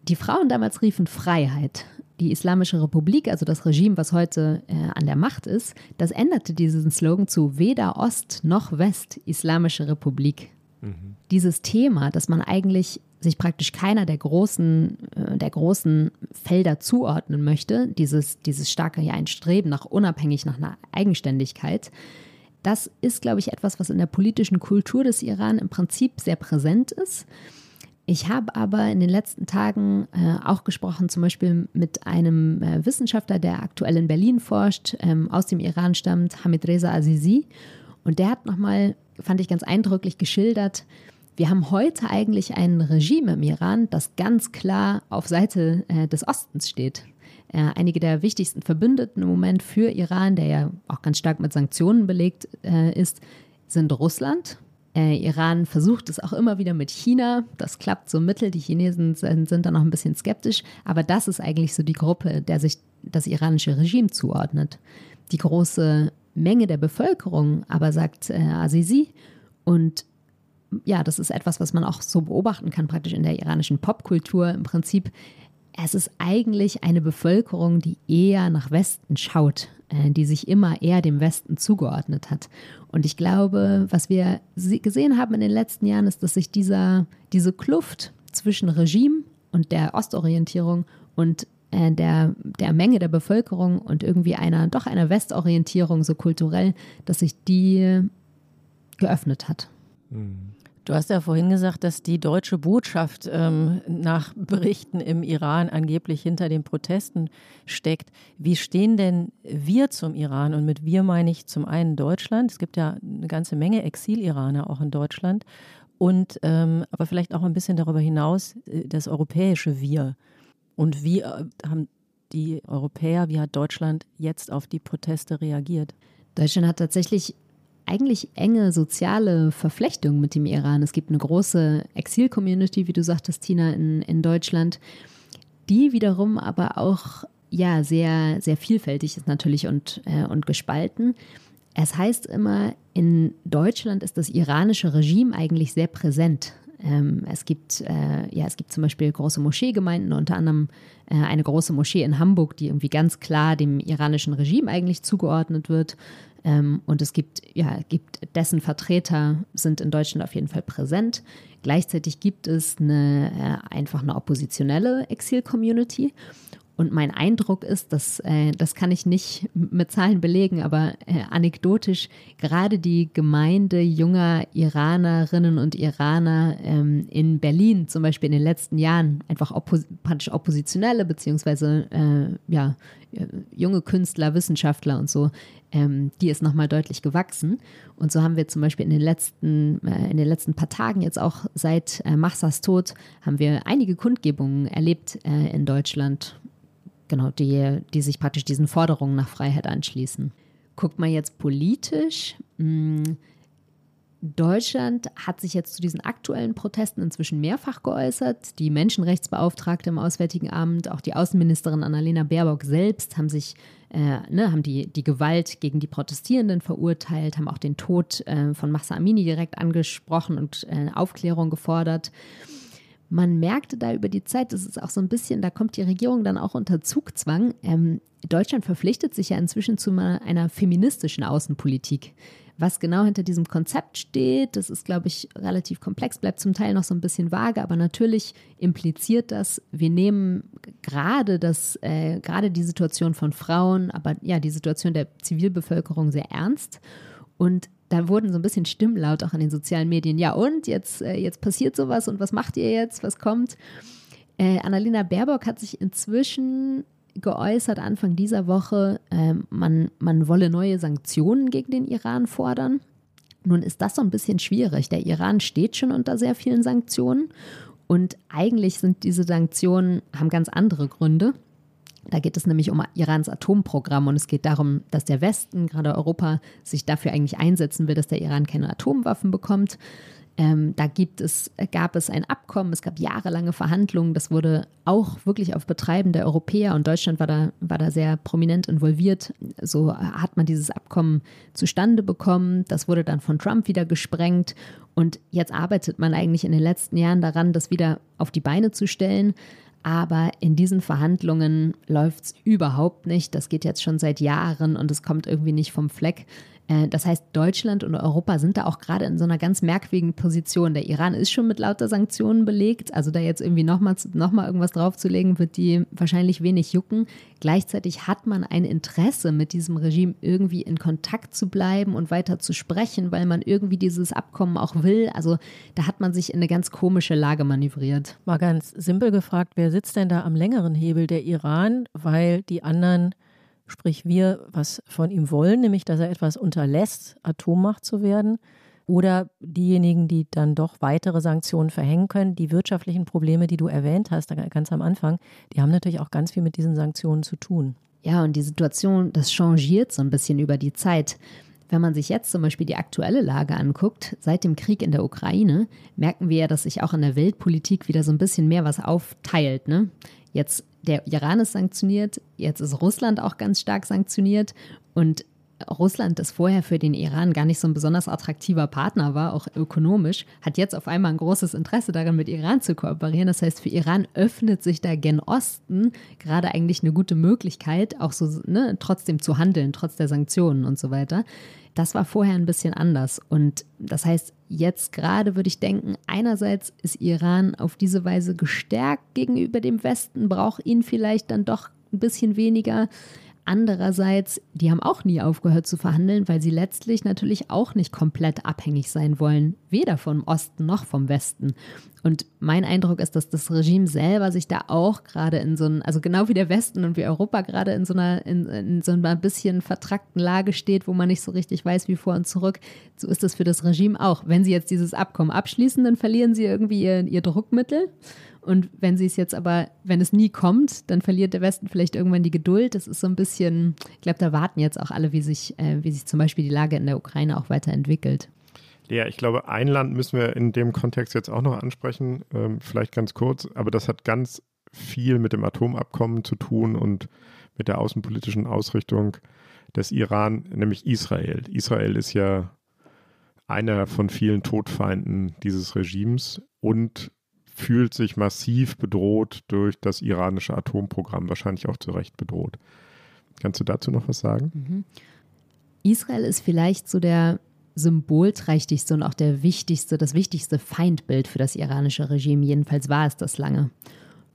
Die Frauen damals riefen Freiheit die Islamische Republik, also das Regime, was heute äh, an der Macht ist, das änderte diesen Slogan zu weder Ost noch West Islamische Republik. Mhm. Dieses Thema, dass man eigentlich sich praktisch keiner der großen, äh, der großen Felder zuordnen möchte, dieses, dieses starke ja, ein Streben nach unabhängig, nach einer Eigenständigkeit, das ist, glaube ich, etwas, was in der politischen Kultur des Iran im Prinzip sehr präsent ist. Ich habe aber in den letzten Tagen äh, auch gesprochen, zum Beispiel mit einem äh, Wissenschaftler, der aktuell in Berlin forscht, ähm, aus dem Iran stammt, Hamid Reza Azizi. Und der hat nochmal, fand ich ganz eindrücklich geschildert, wir haben heute eigentlich ein Regime im Iran, das ganz klar auf Seite äh, des Ostens steht. Äh, einige der wichtigsten Verbündeten im Moment für Iran, der ja auch ganz stark mit Sanktionen belegt äh, ist, sind Russland. Äh, Iran versucht es auch immer wieder mit China. Das klappt so mittel. Die Chinesen sind, sind da noch ein bisschen skeptisch. Aber das ist eigentlich so die Gruppe, der sich das iranische Regime zuordnet. Die große Menge der Bevölkerung aber sagt äh, Azizi und ja, das ist etwas, was man auch so beobachten kann, praktisch in der iranischen Popkultur. Im Prinzip, es ist eigentlich eine Bevölkerung, die eher nach Westen schaut, die sich immer eher dem Westen zugeordnet hat. Und ich glaube, was wir gesehen haben in den letzten Jahren, ist, dass sich dieser, diese Kluft zwischen Regime und der Ostorientierung und äh, der, der Menge der Bevölkerung und irgendwie einer, doch einer Westorientierung so kulturell, dass sich die geöffnet hat. Mhm. Du hast ja vorhin gesagt, dass die deutsche Botschaft ähm, nach Berichten im Iran angeblich hinter den Protesten steckt. Wie stehen denn wir zum Iran? Und mit wir meine ich zum einen Deutschland. Es gibt ja eine ganze Menge Exil-Iraner auch in Deutschland. Und ähm, aber vielleicht auch ein bisschen darüber hinaus äh, das europäische Wir. Und wie äh, haben die Europäer, wie hat Deutschland jetzt auf die Proteste reagiert? Deutschland hat tatsächlich eigentlich enge soziale Verflechtung mit dem Iran. Es gibt eine große Exil-Community, wie du sagtest, Tina, in, in Deutschland, die wiederum aber auch ja sehr, sehr vielfältig ist natürlich und, äh, und gespalten. Es heißt immer, in Deutschland ist das iranische Regime eigentlich sehr präsent. Ähm, es, gibt, äh, ja, es gibt zum Beispiel große Moscheegemeinden, unter anderem äh, eine große Moschee in Hamburg, die irgendwie ganz klar dem iranischen Regime eigentlich zugeordnet wird. Ähm, und es gibt, ja, gibt dessen Vertreter sind in Deutschland auf jeden Fall präsent. Gleichzeitig gibt es eine, äh, einfach eine oppositionelle Exil-Community. Und mein Eindruck ist, dass äh, das kann ich nicht mit Zahlen belegen, aber äh, anekdotisch gerade die Gemeinde junger Iranerinnen und Iraner ähm, in Berlin zum Beispiel in den letzten Jahren einfach oppos praktisch oppositionelle beziehungsweise äh, ja junge Künstler, Wissenschaftler und so, ähm, die ist nochmal deutlich gewachsen. Und so haben wir zum Beispiel in den letzten äh, in den letzten paar Tagen jetzt auch seit äh, Machsas Tod haben wir einige Kundgebungen erlebt äh, in Deutschland genau, die, die sich praktisch diesen Forderungen nach Freiheit anschließen. Guckt man jetzt politisch, mh, hm, Deutschland hat sich jetzt zu diesen aktuellen Protesten inzwischen mehrfach geäußert. Die Menschenrechtsbeauftragte im Auswärtigen Amt, auch die Außenministerin Annalena Baerbock selbst haben sich, äh, ne, haben die, die Gewalt gegen die Protestierenden verurteilt, haben auch den Tod äh, von Mahsa Amini direkt angesprochen und äh, Aufklärung gefordert man merkte da über die Zeit, das ist auch so ein bisschen, da kommt die Regierung dann auch unter Zugzwang. Ähm, Deutschland verpflichtet sich ja inzwischen zu einer feministischen Außenpolitik. Was genau hinter diesem Konzept steht, das ist, glaube ich, relativ komplex, bleibt zum Teil noch so ein bisschen vage, aber natürlich impliziert das, wir nehmen gerade das, äh, gerade die Situation von Frauen, aber ja, die Situation der Zivilbevölkerung sehr ernst. Und da wurden so ein bisschen Stimmen laut auch an den sozialen Medien. Ja, und jetzt, äh, jetzt passiert sowas und was macht ihr jetzt? Was kommt? Äh, Annalena Baerbock hat sich inzwischen geäußert, Anfang dieser Woche, äh, man, man wolle neue Sanktionen gegen den Iran fordern. Nun ist das so ein bisschen schwierig. Der Iran steht schon unter sehr vielen Sanktionen und eigentlich sind diese Sanktionen, haben ganz andere Gründe. Da geht es nämlich um Irans Atomprogramm und es geht darum, dass der Westen, gerade Europa, sich dafür eigentlich einsetzen will, dass der Iran keine Atomwaffen bekommt. Ähm, da gibt es, gab es ein Abkommen, es gab jahrelange Verhandlungen, das wurde auch wirklich auf Betreiben der Europäer und Deutschland war da, war da sehr prominent involviert. So hat man dieses Abkommen zustande bekommen. Das wurde dann von Trump wieder gesprengt und jetzt arbeitet man eigentlich in den letzten Jahren daran, das wieder auf die Beine zu stellen. Aber in diesen Verhandlungen läuft es überhaupt nicht. Das geht jetzt schon seit Jahren und es kommt irgendwie nicht vom Fleck. Äh, das heißt, Deutschland und Europa sind da auch gerade in so einer ganz merkwürdigen Position. Der Iran ist schon mit lauter Sanktionen belegt. Also da jetzt irgendwie nochmal noch mal irgendwas draufzulegen, wird die wahrscheinlich wenig jucken. Gleichzeitig hat man ein Interesse, mit diesem Regime irgendwie in Kontakt zu bleiben und weiter zu sprechen, weil man irgendwie dieses Abkommen auch will. Also da hat man sich in eine ganz komische Lage manövriert. Mal ganz simpel gefragt, wer sitzt denn da am längeren Hebel? Der Iran, weil die anderen sprich wir was von ihm wollen, nämlich dass er etwas unterlässt, Atommacht zu werden, Oder diejenigen, die dann doch weitere Sanktionen verhängen können, die wirtschaftlichen Probleme, die du erwähnt hast, ganz am Anfang, die haben natürlich auch ganz viel mit diesen Sanktionen zu tun. Ja, und die Situation, das changiert so ein bisschen über die Zeit. Wenn man sich jetzt zum Beispiel die aktuelle Lage anguckt, seit dem Krieg in der Ukraine, merken wir ja, dass sich auch in der Weltpolitik wieder so ein bisschen mehr was aufteilt. Ne? Jetzt der Iran ist sanktioniert, jetzt ist Russland auch ganz stark sanktioniert und Russland, das vorher für den Iran gar nicht so ein besonders attraktiver Partner war, auch ökonomisch, hat jetzt auf einmal ein großes Interesse daran, mit Iran zu kooperieren. Das heißt, für Iran öffnet sich da gen Osten gerade eigentlich eine gute Möglichkeit, auch so ne, trotzdem zu handeln, trotz der Sanktionen und so weiter. Das war vorher ein bisschen anders. Und das heißt, jetzt gerade würde ich denken, einerseits ist Iran auf diese Weise gestärkt gegenüber dem Westen, braucht ihn vielleicht dann doch ein bisschen weniger. Andererseits, die haben auch nie aufgehört zu verhandeln, weil sie letztlich natürlich auch nicht komplett abhängig sein wollen, weder vom Osten noch vom Westen. Und mein Eindruck ist, dass das Regime selber sich da auch gerade in so einem, also genau wie der Westen und wie Europa gerade in so einer, in, in so einer bisschen vertrackten Lage steht, wo man nicht so richtig weiß, wie vor und zurück. So ist das für das Regime auch. Wenn sie jetzt dieses Abkommen abschließen, dann verlieren sie irgendwie ihr, ihr Druckmittel. Und wenn sie es jetzt aber, wenn es nie kommt, dann verliert der Westen vielleicht irgendwann die Geduld. Das ist so ein bisschen, ich glaube, da warten jetzt auch alle, wie sich, äh, wie sich zum Beispiel die Lage in der Ukraine auch weiterentwickelt. Ja, ich glaube, ein Land müssen wir in dem Kontext jetzt auch noch ansprechen, ähm, vielleicht ganz kurz, aber das hat ganz viel mit dem Atomabkommen zu tun und mit der außenpolitischen Ausrichtung des Iran, nämlich Israel. Israel ist ja einer von vielen Todfeinden dieses Regimes und fühlt sich massiv bedroht durch das iranische Atomprogramm, wahrscheinlich auch zu Recht bedroht. Kannst du dazu noch was sagen? Mhm. Israel ist vielleicht so der symbolträchtigste und auch der wichtigste, das wichtigste Feindbild für das iranische Regime. Jedenfalls war es das lange.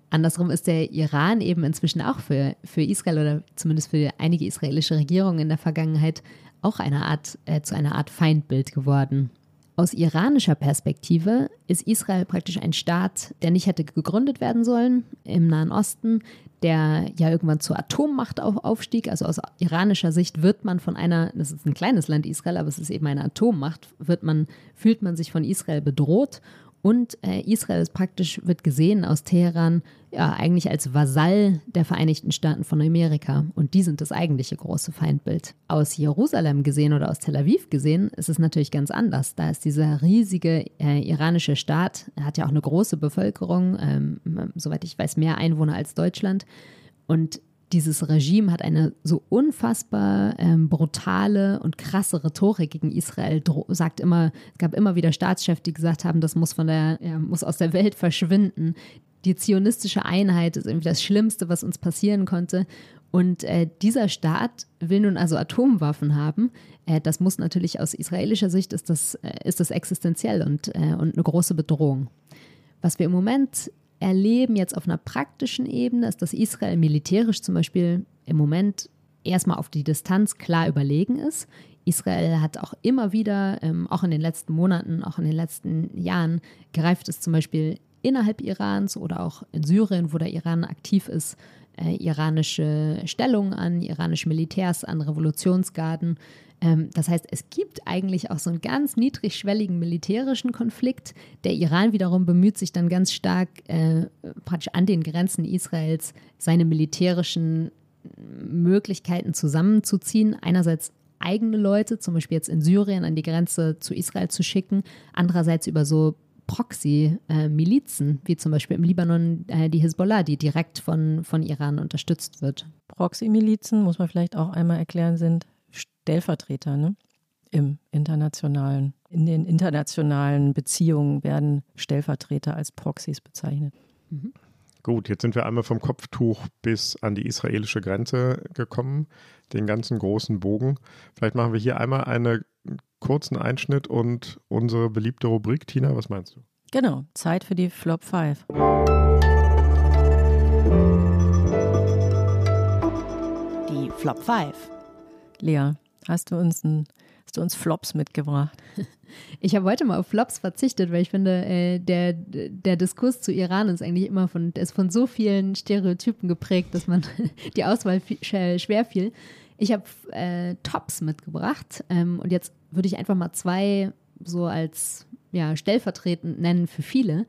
Andersrum ist der Iran eben inzwischen auch für, für Israel oder zumindest für einige israelische Regierungen in der Vergangenheit auch eine Art, äh, zu einer Art Feindbild geworden. Aus iranischer Perspektive ist Israel praktisch ein Staat, der nicht hätte gegründet werden sollen im Nahen Osten, der ja irgendwann zur Atommacht aufstieg. Also aus iranischer Sicht wird man von einer, das ist ein kleines Land Israel, aber es ist eben eine Atommacht, wird man, fühlt man sich von Israel bedroht und äh, Israel ist praktisch, wird gesehen aus Teheran, ja, eigentlich als Vasall der Vereinigten Staaten von Amerika. Und die sind das eigentliche große Feindbild. Aus Jerusalem gesehen oder aus Tel Aviv gesehen ist es natürlich ganz anders. Da ist dieser riesige äh, iranische Staat, er hat ja auch eine große Bevölkerung, ähm, soweit ich weiß, mehr Einwohner als Deutschland. Und dieses Regime hat eine so unfassbar ähm, brutale und krasse Rhetorik gegen Israel. Sagt immer, es gab immer wieder Staatschefs, die gesagt haben, das muss von der, ja, muss aus der Welt verschwinden. Die zionistische Einheit ist irgendwie das Schlimmste, was uns passieren konnte. Und äh, dieser Staat will nun also Atomwaffen haben. Äh, das muss natürlich aus israelischer Sicht ist das, äh, ist das existenziell und, äh, und eine große Bedrohung. Was wir im Moment erleben jetzt auf einer praktischen Ebene, ist, dass Israel militärisch zum Beispiel im Moment erstmal auf die Distanz klar überlegen ist. Israel hat auch immer wieder, ähm, auch in den letzten Monaten, auch in den letzten Jahren, greift es zum Beispiel innerhalb Irans oder auch in Syrien, wo der Iran aktiv ist, äh, iranische Stellungen an, iranische Militärs an, Revolutionsgarden. Ähm, das heißt, es gibt eigentlich auch so einen ganz niedrigschwelligen militärischen Konflikt. Der Iran wiederum bemüht sich dann ganz stark äh, praktisch an den Grenzen Israels seine militärischen Möglichkeiten zusammenzuziehen. Einerseits eigene Leute, zum Beispiel jetzt in Syrien, an die Grenze zu Israel zu schicken. Andererseits über so Proxy-Milizen, wie zum Beispiel im Libanon äh, die Hisbollah, die direkt von, von Iran unterstützt wird. Proxy-Milizen, muss man vielleicht auch einmal erklären, sind Stellvertreter ne? im internationalen, in den internationalen Beziehungen werden Stellvertreter als Proxys bezeichnet. Mhm. Gut, jetzt sind wir einmal vom Kopftuch bis an die israelische Grenze gekommen, den ganzen großen Bogen. Vielleicht machen wir hier einmal einen kurzen Einschnitt und unsere beliebte Rubrik. Tina, was meinst du? Genau, Zeit für die Flop 5. Die Flop 5. Lea, Hast du uns, ein, hast du uns Flops mitgebracht? Ich habe heute mal auf Flops verzichtet, weil ich finde, äh, der, der Diskurs zu Iran ist eigentlich immer von, ist von so vielen Stereotypen geprägt, dass man die Auswahl schwer fiel. Ich habe äh, Tops mitgebracht ähm, und jetzt würde ich einfach mal zwei so als ja, stellvertretend nennen für viele.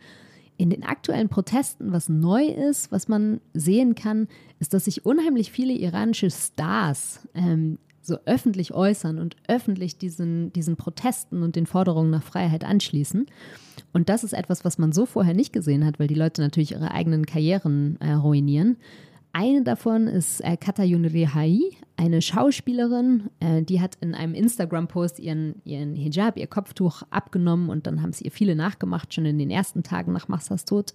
In den aktuellen Protesten, was neu ist, was man sehen kann, ist, dass sich unheimlich viele iranische Stars ähm, so öffentlich äußern und öffentlich diesen, diesen Protesten und den Forderungen nach Freiheit anschließen. Und das ist etwas, was man so vorher nicht gesehen hat, weil die Leute natürlich ihre eigenen Karrieren äh, ruinieren. Eine davon ist äh, Katayun Rehai, eine Schauspielerin, äh, die hat in einem Instagram-Post ihren, ihren Hijab, ihr Kopftuch abgenommen und dann haben es ihr viele nachgemacht, schon in den ersten Tagen nach Mahsas Tod.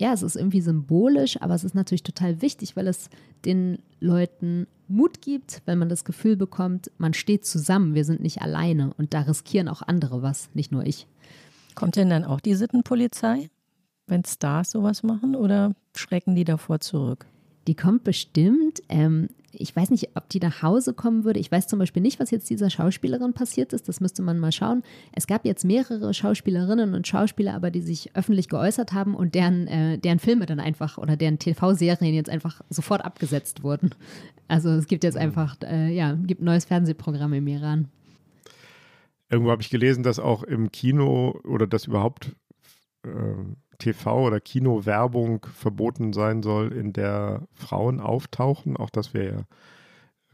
Ja, es ist irgendwie symbolisch, aber es ist natürlich total wichtig, weil es den Leuten Mut gibt, wenn man das Gefühl bekommt, man steht zusammen, wir sind nicht alleine und da riskieren auch andere was, nicht nur ich. Kommt denn dann auch die Sittenpolizei, wenn Stars sowas machen oder schrecken die davor zurück? Die kommt bestimmt. Ähm, ich weiß nicht, ob die nach Hause kommen würde. Ich weiß zum Beispiel nicht, was jetzt dieser Schauspielerin passiert ist. Das müsste man mal schauen. Es gab jetzt mehrere Schauspielerinnen und Schauspieler, aber die sich öffentlich geäußert haben und deren, äh, deren Filme dann einfach oder deren TV-Serien jetzt einfach sofort abgesetzt wurden. Also es gibt jetzt mhm. einfach, äh, ja, gibt ein neues Fernsehprogramm im Iran. Irgendwo habe ich gelesen, dass auch im Kino oder dass überhaupt äh, TV- oder Kinowerbung verboten sein soll, in der Frauen auftauchen. Auch das wäre ja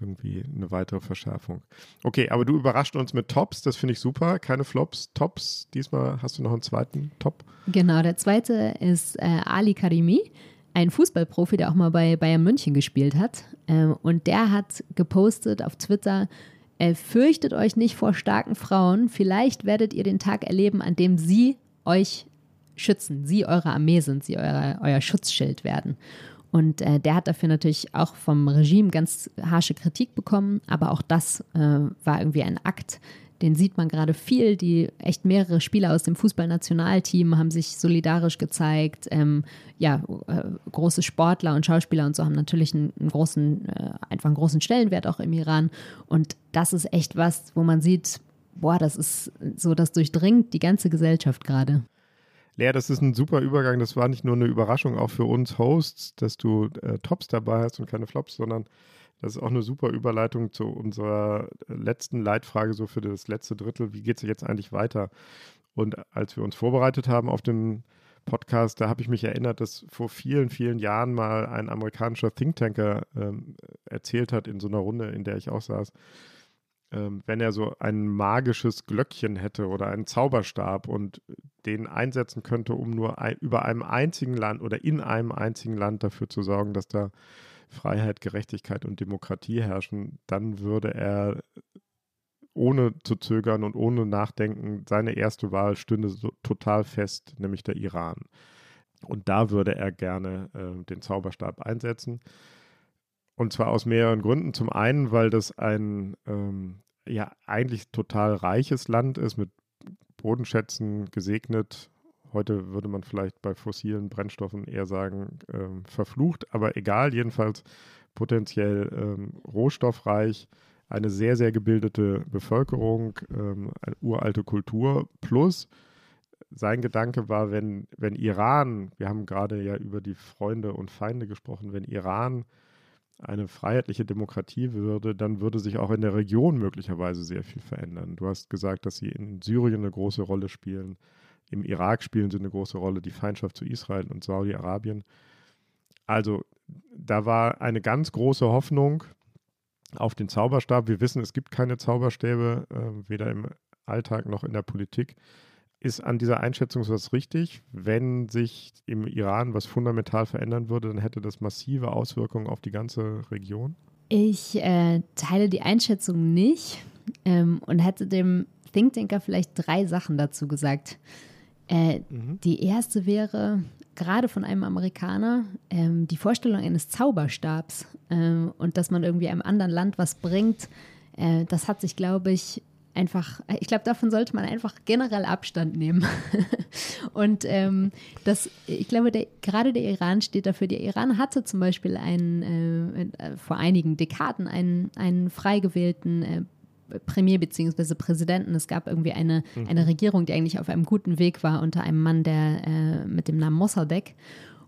irgendwie eine weitere Verschärfung. Okay, aber du überrascht uns mit Tops, das finde ich super. Keine Flops, Tops. Diesmal hast du noch einen zweiten Top. Genau, der zweite ist äh, Ali Karimi, ein Fußballprofi, der auch mal bei Bayern München gespielt hat. Ähm, und der hat gepostet auf Twitter, äh, fürchtet euch nicht vor starken Frauen. Vielleicht werdet ihr den Tag erleben, an dem sie euch schützen. Sie eure Armee sind, sie eure, euer Schutzschild werden. Und äh, der hat dafür natürlich auch vom Regime ganz harsche Kritik bekommen, aber auch das äh, war irgendwie ein Akt, den sieht man gerade viel. Die echt mehrere Spieler aus dem Fußballnationalteam haben sich solidarisch gezeigt. Ähm, ja, äh, große Sportler und Schauspieler und so haben natürlich einen, einen großen, äh, einfach einen großen Stellenwert auch im Iran. Und das ist echt was, wo man sieht, boah, das ist so, das durchdringt die ganze Gesellschaft gerade. Lea, das ist ein super Übergang. Das war nicht nur eine Überraschung auch für uns Hosts, dass du äh, Tops dabei hast und keine Flops, sondern das ist auch eine super Überleitung zu unserer letzten Leitfrage, so für das letzte Drittel. Wie geht es jetzt eigentlich weiter? Und als wir uns vorbereitet haben auf den Podcast, da habe ich mich erinnert, dass vor vielen, vielen Jahren mal ein amerikanischer Thinktanker ähm, erzählt hat in so einer Runde, in der ich auch saß, wenn er so ein magisches Glöckchen hätte oder einen Zauberstab und den einsetzen könnte, um nur ein, über einem einzigen Land oder in einem einzigen Land dafür zu sorgen, dass da Freiheit, Gerechtigkeit und Demokratie herrschen, dann würde er ohne zu zögern und ohne Nachdenken, seine erste Wahl stünde so total fest, nämlich der Iran. Und da würde er gerne äh, den Zauberstab einsetzen. Und zwar aus mehreren Gründen. Zum einen, weil das ein ähm, ja eigentlich total reiches Land ist, mit Bodenschätzen gesegnet. Heute würde man vielleicht bei fossilen Brennstoffen eher sagen, ähm, verflucht, aber egal, jedenfalls potenziell ähm, rohstoffreich, eine sehr, sehr gebildete Bevölkerung, ähm, eine uralte Kultur plus sein Gedanke war, wenn, wenn Iran, wir haben gerade ja über die Freunde und Feinde gesprochen, wenn Iran eine freiheitliche Demokratie würde, dann würde sich auch in der Region möglicherweise sehr viel verändern. Du hast gesagt, dass sie in Syrien eine große Rolle spielen, im Irak spielen sie eine große Rolle, die Feindschaft zu Israel und Saudi-Arabien. Also da war eine ganz große Hoffnung auf den Zauberstab. Wir wissen, es gibt keine Zauberstäbe, äh, weder im Alltag noch in der Politik. Ist an dieser Einschätzung was richtig? Wenn sich im Iran was fundamental verändern würde, dann hätte das massive Auswirkungen auf die ganze Region? Ich äh, teile die Einschätzung nicht ähm, und hätte dem Thinktanker vielleicht drei Sachen dazu gesagt. Äh, mhm. Die erste wäre, gerade von einem Amerikaner, ähm, die Vorstellung eines Zauberstabs ähm, und dass man irgendwie einem anderen Land was bringt, äh, das hat sich, glaube ich, einfach, ich glaube, davon sollte man einfach generell Abstand nehmen. und ähm, das, ich glaube, der, gerade der Iran steht dafür. Der Iran hatte zum Beispiel einen, äh, vor einigen Dekaden einen, einen frei gewählten äh, Premier bzw. Präsidenten. Es gab irgendwie eine, mhm. eine Regierung, die eigentlich auf einem guten Weg war unter einem Mann, der äh, mit dem Namen Mossadegh.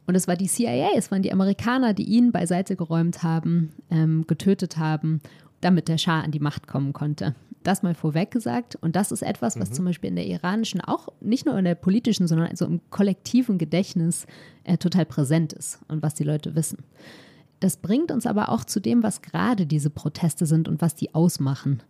Und es war die CIA, es waren die Amerikaner, die ihn beiseite geräumt haben, ähm, getötet haben damit der Schah an die Macht kommen konnte. Das mal vorweg gesagt. Und das ist etwas, was mhm. zum Beispiel in der iranischen, auch nicht nur in der politischen, sondern also im kollektiven Gedächtnis äh, total präsent ist und was die Leute wissen. Das bringt uns aber auch zu dem, was gerade diese Proteste sind und was die ausmachen.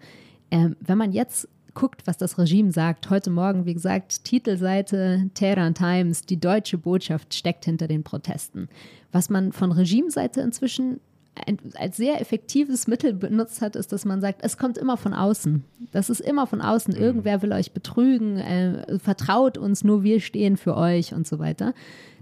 Ähm, wenn man jetzt guckt, was das Regime sagt, heute Morgen, wie gesagt, Titelseite Tehran Times, die deutsche Botschaft steckt hinter den Protesten. Was man von Regimeseite inzwischen ein, als sehr effektives Mittel benutzt hat, ist, dass man sagt, es kommt immer von außen. Das ist immer von außen. Mhm. Irgendwer will euch betrügen, äh, vertraut uns, nur wir stehen für euch und so weiter.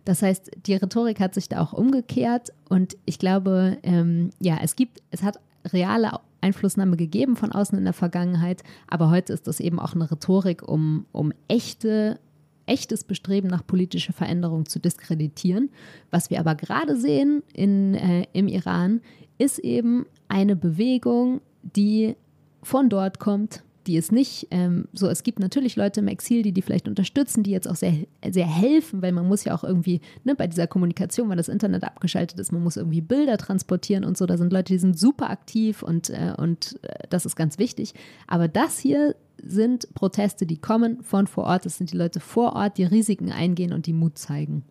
Das heißt, die Rhetorik hat sich da auch umgekehrt und ich glaube, ähm, ja, es gibt, es hat reale Einflussnahme gegeben von außen in der Vergangenheit, aber heute ist das eben auch eine Rhetorik, um, um echte echtes Bestreben nach politischer Veränderung zu diskreditieren. Was wir aber gerade sehen in, äh, im Iran, ist eben eine Bewegung, die von dort kommt, die es nicht ähm, so, es gibt natürlich Leute im Exil, die die vielleicht unterstützen, die jetzt auch sehr, sehr helfen, weil man muss ja auch irgendwie, ne, bei dieser Kommunikation, weil das Internet abgeschaltet ist, man muss irgendwie Bilder transportieren und so, da sind Leute, die sind super aktiv und, äh, und äh, das ist ganz wichtig. Aber das hier sind Proteste, die kommen von vor Ort. Es sind die Leute vor Ort, die Risiken eingehen und die Mut zeigen.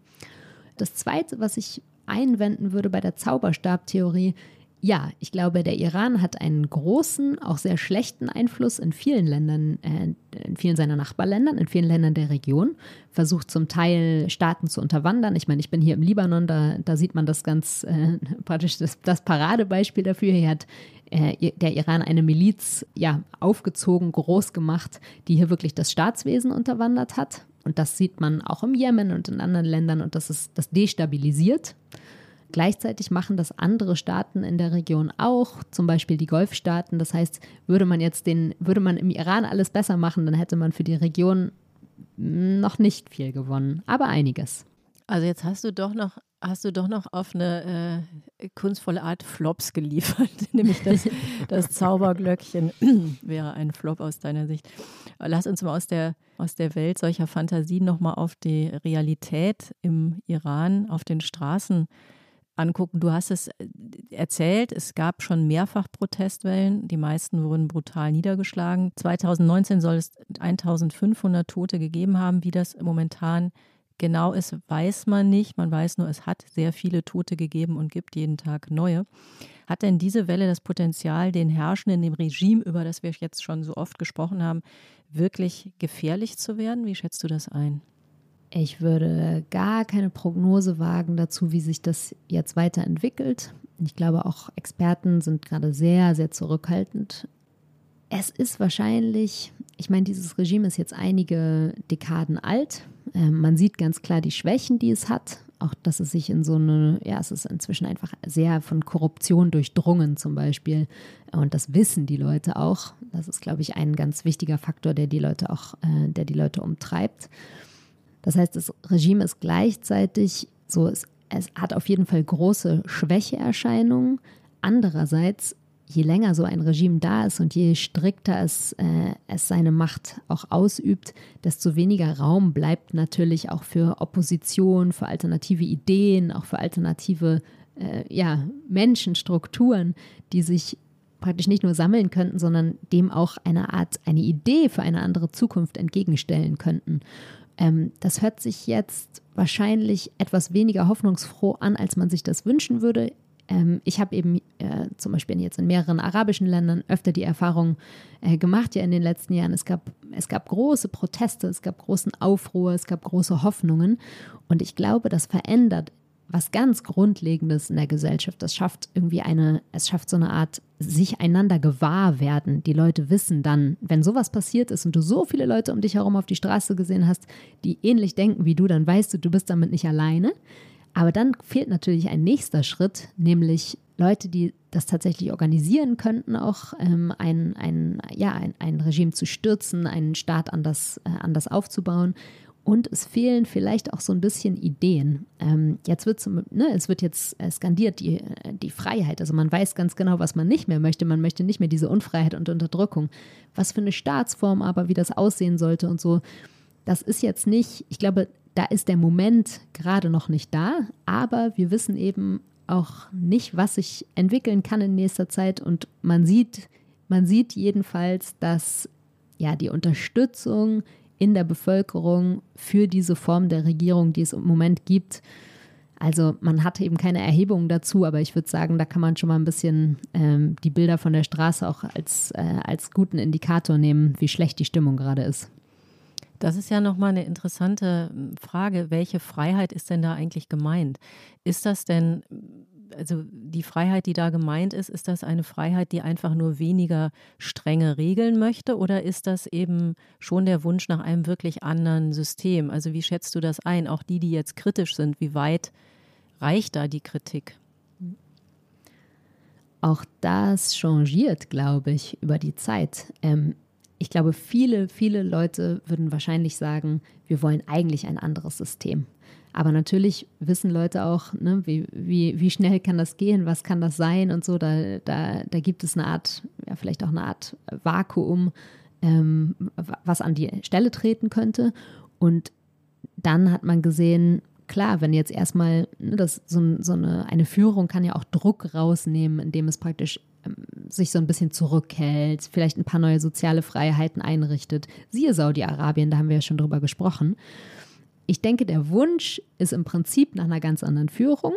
Das Zweite, was ich einwenden würde bei der Zauberstabtheorie, ja, ich glaube, der Iran hat einen großen, auch sehr schlechten Einfluss in vielen Ländern, äh, in vielen seiner Nachbarländern, in vielen Ländern der Region, versucht zum Teil Staaten zu unterwandern. Ich meine, ich bin hier im Libanon, da, da sieht man das ganz äh, praktisch das, das Paradebeispiel dafür. Hier hat äh, der Iran eine Miliz ja, aufgezogen, groß gemacht, die hier wirklich das Staatswesen unterwandert hat. Und das sieht man auch im Jemen und in anderen Ländern und das ist das destabilisiert. Gleichzeitig machen das andere Staaten in der Region auch, zum Beispiel die Golfstaaten. Das heißt, würde man jetzt den, würde man im Iran alles besser machen, dann hätte man für die Region noch nicht viel gewonnen, aber einiges. Also jetzt hast du doch noch hast du doch noch auf eine äh, kunstvolle Art Flops geliefert, nämlich das, das Zauberglöckchen wäre ein Flop aus deiner Sicht. Lass uns mal aus der, aus der Welt solcher Fantasien nochmal auf die Realität im Iran, auf den Straßen angucken. Du hast es äh, erzählt, es gab schon mehrfach Protestwellen, die meisten wurden brutal niedergeschlagen. 2019 soll es 1500 Tote gegeben haben, wie das momentan genau ist, weiß man nicht. Man weiß nur, es hat sehr viele Tote gegeben und gibt jeden Tag neue. Hat denn diese Welle das Potenzial, den Herrschenden, dem Regime, über das wir jetzt schon so oft gesprochen haben, wirklich gefährlich zu werden? Wie schätzt du das ein? Ich würde gar keine Prognose wagen dazu, wie sich das jetzt weiterentwickelt. Ich glaube, auch Experten sind gerade sehr, sehr zurückhaltend. Es ist wahrscheinlich, ich meine, dieses Regime ist jetzt einige Dekaden alt. Ähm, man sieht ganz klar die Schwächen, die es hat. Auch, dass es sich in so eine, ja, es ist inzwischen einfach sehr von Korruption durchdrungen zum Beispiel. Und das wissen die Leute auch. Das ist, glaube ich, ein ganz wichtiger Faktor, der die Leute auch, äh, der die Leute umtreibt. Das heißt, das Regime ist gleichzeitig so, es, es hat auf jeden Fall große Schwächeerscheinungen. Andererseits je länger so ein Regime da ist und je strikter es, äh, es seine Macht auch ausübt, desto weniger Raum bleibt natürlich auch für Opposition, für alternative Ideen, auch für alternative äh, ja, Menschenstrukturen, die sich praktisch nicht nur sammeln könnten, sondern dem auch eine Art, eine Idee für eine andere Zukunft entgegenstellen könnten. Ähm, das hört sich jetzt wahrscheinlich etwas weniger hoffnungsfroh an, als man sich das wünschen würde. Ähm, ich habe eben äh, zum Beispiel jetzt in mehreren arabischen Ländern öfter die Erfahrung äh, gemacht, ja in den letzten Jahren. Es gab, es gab große Proteste, es gab großen Aufruhr, es gab große Hoffnungen. Und ich glaube, das verändert was ganz Grundlegendes in der Gesellschaft. Das schafft irgendwie eine, es schafft so eine Art sich einander gewahr werden. Die Leute wissen dann, wenn sowas passiert ist und du so viele Leute um dich herum auf die Straße gesehen hast, die ähnlich denken wie du, dann weißt du, du bist damit nicht alleine. Aber dann fehlt natürlich ein nächster Schritt, nämlich Leute, die das tatsächlich organisieren könnten, auch ähm, ein, ein, ja, ein, ein Regime zu stürzen, einen Staat anders, äh, anders aufzubauen. Und es fehlen vielleicht auch so ein bisschen Ideen. Ähm, jetzt wird ne, es wird jetzt äh, skandiert die, äh, die Freiheit. Also man weiß ganz genau, was man nicht mehr möchte. Man möchte nicht mehr diese Unfreiheit und Unterdrückung. Was für eine Staatsform aber, wie das aussehen sollte und so. Das ist jetzt nicht, ich glaube, da ist der Moment gerade noch nicht da, aber wir wissen eben auch nicht, was sich entwickeln kann in nächster Zeit. Und man sieht, man sieht jedenfalls, dass ja die Unterstützung in der Bevölkerung für diese Form der Regierung, die es im Moment gibt, also man hatte eben keine Erhebungen dazu, aber ich würde sagen, da kann man schon mal ein bisschen ähm, die Bilder von der Straße auch als, äh, als guten Indikator nehmen, wie schlecht die Stimmung gerade ist. Das ist ja nochmal eine interessante hm, Frage. Welche Freiheit ist denn da eigentlich gemeint? Ist das denn, also die Freiheit, die da gemeint ist, ist das eine Freiheit, die einfach nur weniger strenge Regeln möchte? Oder ist das eben schon der Wunsch nach einem wirklich anderen System? Also wie schätzt du das ein? Auch die, die jetzt kritisch sind, wie weit reicht da die Kritik? Auch das changiert, glaube ich, über die Zeit. Ähm, ich glaube, viele, viele Leute würden wahrscheinlich sagen, wir wollen eigentlich ein anderes System. Aber natürlich wissen Leute auch, ne, wie, wie, wie schnell kann das gehen, was kann das sein und so. Da, da, da gibt es eine Art, ja, vielleicht auch eine Art Vakuum, ähm, was an die Stelle treten könnte. Und dann hat man gesehen, klar, wenn jetzt erstmal, ne, das, so, so eine, eine Führung kann ja auch Druck rausnehmen, indem es praktisch ähm, sich so ein bisschen zurückhält, vielleicht ein paar neue soziale Freiheiten einrichtet. Siehe Saudi-Arabien, da haben wir ja schon drüber gesprochen. Ich denke, der Wunsch ist im Prinzip nach einer ganz anderen Führung.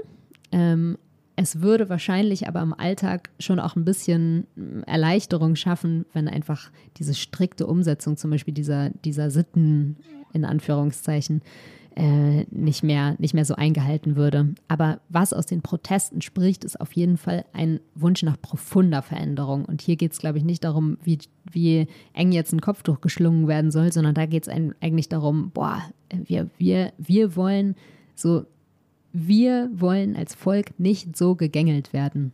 Ähm, es würde wahrscheinlich aber im Alltag schon auch ein bisschen hm, Erleichterung schaffen, wenn einfach diese strikte Umsetzung zum Beispiel dieser, dieser Sitten in Anführungszeichen äh, nicht, mehr, nicht mehr so eingehalten würde. Aber was aus den Protesten spricht, ist auf jeden Fall ein Wunsch nach profunder Veränderung. Und hier geht es, glaube ich, nicht darum, wie, wie eng jetzt ein Kopftuch geschlungen werden soll, sondern da geht es eigentlich darum, boah, wir, wir, wir wollen so, wir wollen als Volk nicht so gegängelt werden.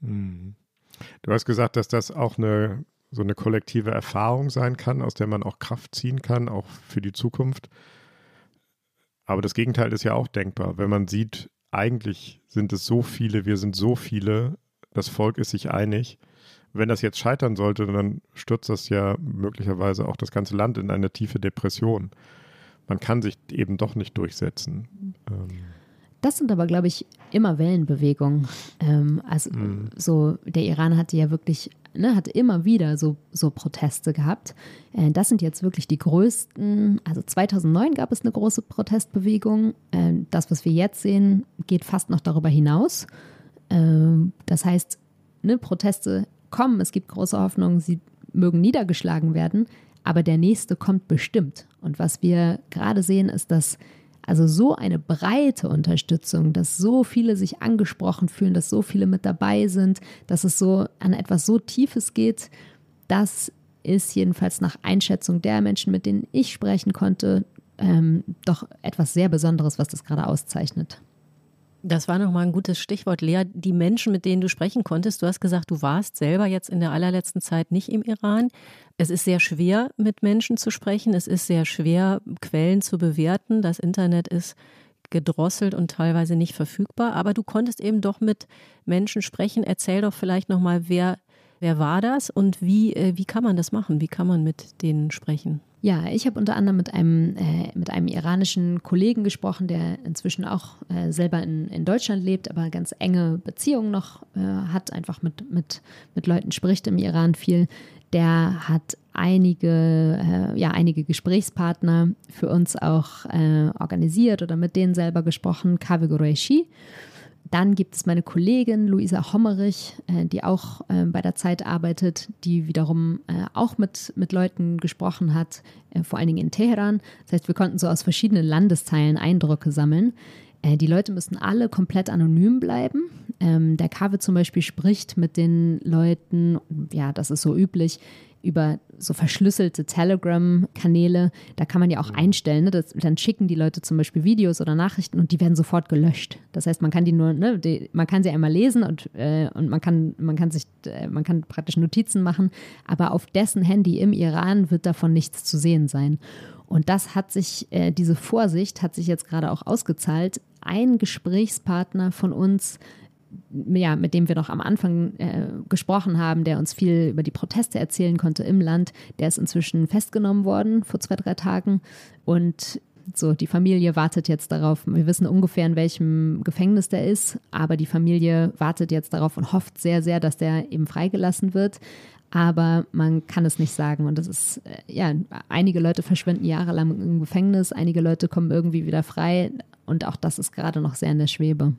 Hm. Du hast gesagt, dass das auch eine so eine kollektive Erfahrung sein kann, aus der man auch Kraft ziehen kann, auch für die Zukunft. Aber das Gegenteil ist ja auch denkbar. Wenn man sieht, eigentlich sind es so viele, wir sind so viele, das Volk ist sich einig. Wenn das jetzt scheitern sollte, dann stürzt das ja möglicherweise auch das ganze Land in eine tiefe Depression. Man kann sich eben doch nicht durchsetzen. Ähm. Das sind aber, glaube ich, immer Wellenbewegungen. Ähm, also mm. so, der Iran hatte ja wirklich ne, hat immer wieder so, so Proteste gehabt. Äh, das sind jetzt wirklich die größten. Also 2009 gab es eine große Protestbewegung. Äh, das, was wir jetzt sehen, geht fast noch darüber hinaus. Äh, das heißt, ne, Proteste kommen, es gibt große Hoffnung, sie mögen niedergeschlagen werden, aber der nächste kommt bestimmt. Und was wir gerade sehen, ist, dass also so eine breite Unterstützung, dass so viele sich angesprochen fühlen, dass so viele mit dabei sind, dass es so an etwas so Tiefes geht, das ist jedenfalls nach Einschätzung der Menschen, mit denen ich sprechen konnte, ähm, doch etwas sehr Besonderes, was das gerade auszeichnet. Das war nochmal ein gutes Stichwort, Lea. Die Menschen, mit denen du sprechen konntest, du hast gesagt, du warst selber jetzt in der allerletzten Zeit nicht im Iran. Es ist sehr schwer, mit Menschen zu sprechen. Es ist sehr schwer, Quellen zu bewerten. Das Internet ist gedrosselt und teilweise nicht verfügbar. Aber du konntest eben doch mit Menschen sprechen. Erzähl doch vielleicht nochmal, wer, wer war das und wie, äh, wie kann man das machen? Wie kann man mit denen sprechen? Ja, ich habe unter anderem mit einem, äh, mit einem iranischen Kollegen gesprochen, der inzwischen auch äh, selber in, in Deutschland lebt, aber ganz enge Beziehungen noch äh, hat, einfach mit, mit, mit Leuten spricht im Iran viel. Der hat einige, äh, ja, einige Gesprächspartner für uns auch äh, organisiert oder mit denen selber gesprochen, Kaveh Qureshi. Dann gibt es meine Kollegin Luisa Hommerich, äh, die auch äh, bei der Zeit arbeitet, die wiederum äh, auch mit, mit Leuten gesprochen hat, äh, vor allen Dingen in Teheran. Das heißt, wir konnten so aus verschiedenen Landesteilen Eindrücke sammeln. Äh, die Leute müssen alle komplett anonym bleiben. Ähm, der Kave zum Beispiel spricht mit den Leuten, ja, das ist so üblich, über so verschlüsselte Telegram-Kanäle. Da kann man ja auch einstellen. Ne? Das, dann schicken die Leute zum Beispiel Videos oder Nachrichten und die werden sofort gelöscht. Das heißt, man kann die nur, ne, die, man kann sie einmal lesen und, äh, und man kann, man kann sich, äh, man kann praktisch Notizen machen, aber auf dessen Handy im Iran wird davon nichts zu sehen sein. Und das hat sich, äh, diese Vorsicht hat sich jetzt gerade auch ausgezahlt. Ein Gesprächspartner von uns ja, mit dem wir noch am Anfang äh, gesprochen haben, der uns viel über die Proteste erzählen konnte im Land, der ist inzwischen festgenommen worden vor zwei, drei Tagen. Und So, die Familie wartet jetzt darauf. Wir wissen ungefähr, in welchem Gefängnis der ist, aber die Familie wartet jetzt darauf und hofft sehr, sehr, dass der eben freigelassen wird. Aber man kann es nicht sagen. Und das ist, äh, ja, einige Leute verschwinden jahrelang im Gefängnis, einige Leute kommen irgendwie wieder frei. Und auch das ist gerade noch sehr in der Schwebe.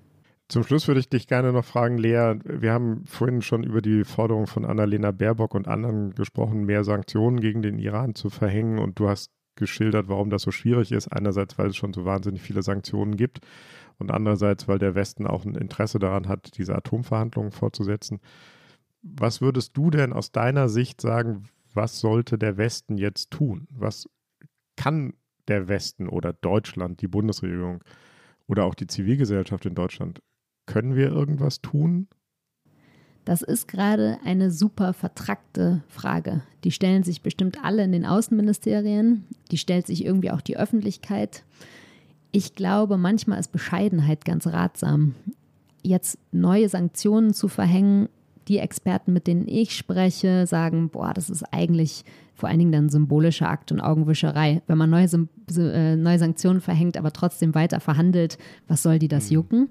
Zum Schluss würde ich dich gerne noch fragen, Lea, wir haben vorhin schon über die Forderung von Annalena Baerbock und anderen gesprochen, mehr Sanktionen gegen den Iran zu verhängen und du hast geschildert, warum das so schwierig ist. Einerseits, weil es schon so wahnsinnig viele Sanktionen gibt und andererseits, weil der Westen auch ein Interesse daran hat, diese Atomverhandlungen fortzusetzen. Was würdest du denn aus deiner Sicht sagen, was sollte der Westen jetzt tun? Was kann der Westen oder Deutschland, die Bundesregierung oder auch die Zivilgesellschaft in Deutschland können wir irgendwas tun? Das ist gerade eine super vertrackte Frage. Die stellen sich bestimmt alle in den Außenministerien. Die stellt sich irgendwie auch die Öffentlichkeit. Ich glaube, manchmal ist Bescheidenheit ganz ratsam. Jetzt neue Sanktionen zu verhängen, die Experten, mit denen ich spreche, sagen, boah, das ist eigentlich vor allen Dingen dann symbolischer Akt und Augenwischerei. Wenn man neue, äh, neue Sanktionen verhängt, aber trotzdem weiter verhandelt, was soll die das mhm.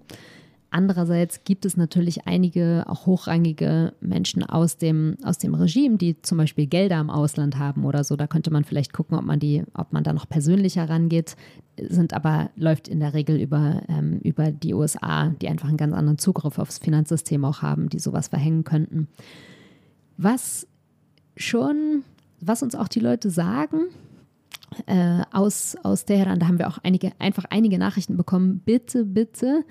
Andererseits gibt es natürlich einige auch hochrangige Menschen aus dem, aus dem Regime, die zum Beispiel Gelder im Ausland haben oder so. Da könnte man vielleicht gucken, ob man die, ob man da noch persönlicher rangeht, sind aber, läuft in der Regel über, ähm, über die USA, die einfach einen ganz anderen Zugriff aufs Finanzsystem auch haben, die sowas verhängen könnten. Was schon, was uns auch die Leute sagen, äh, aus, aus Teheran, da haben wir auch einige, einfach einige Nachrichten bekommen. Bitte, bitte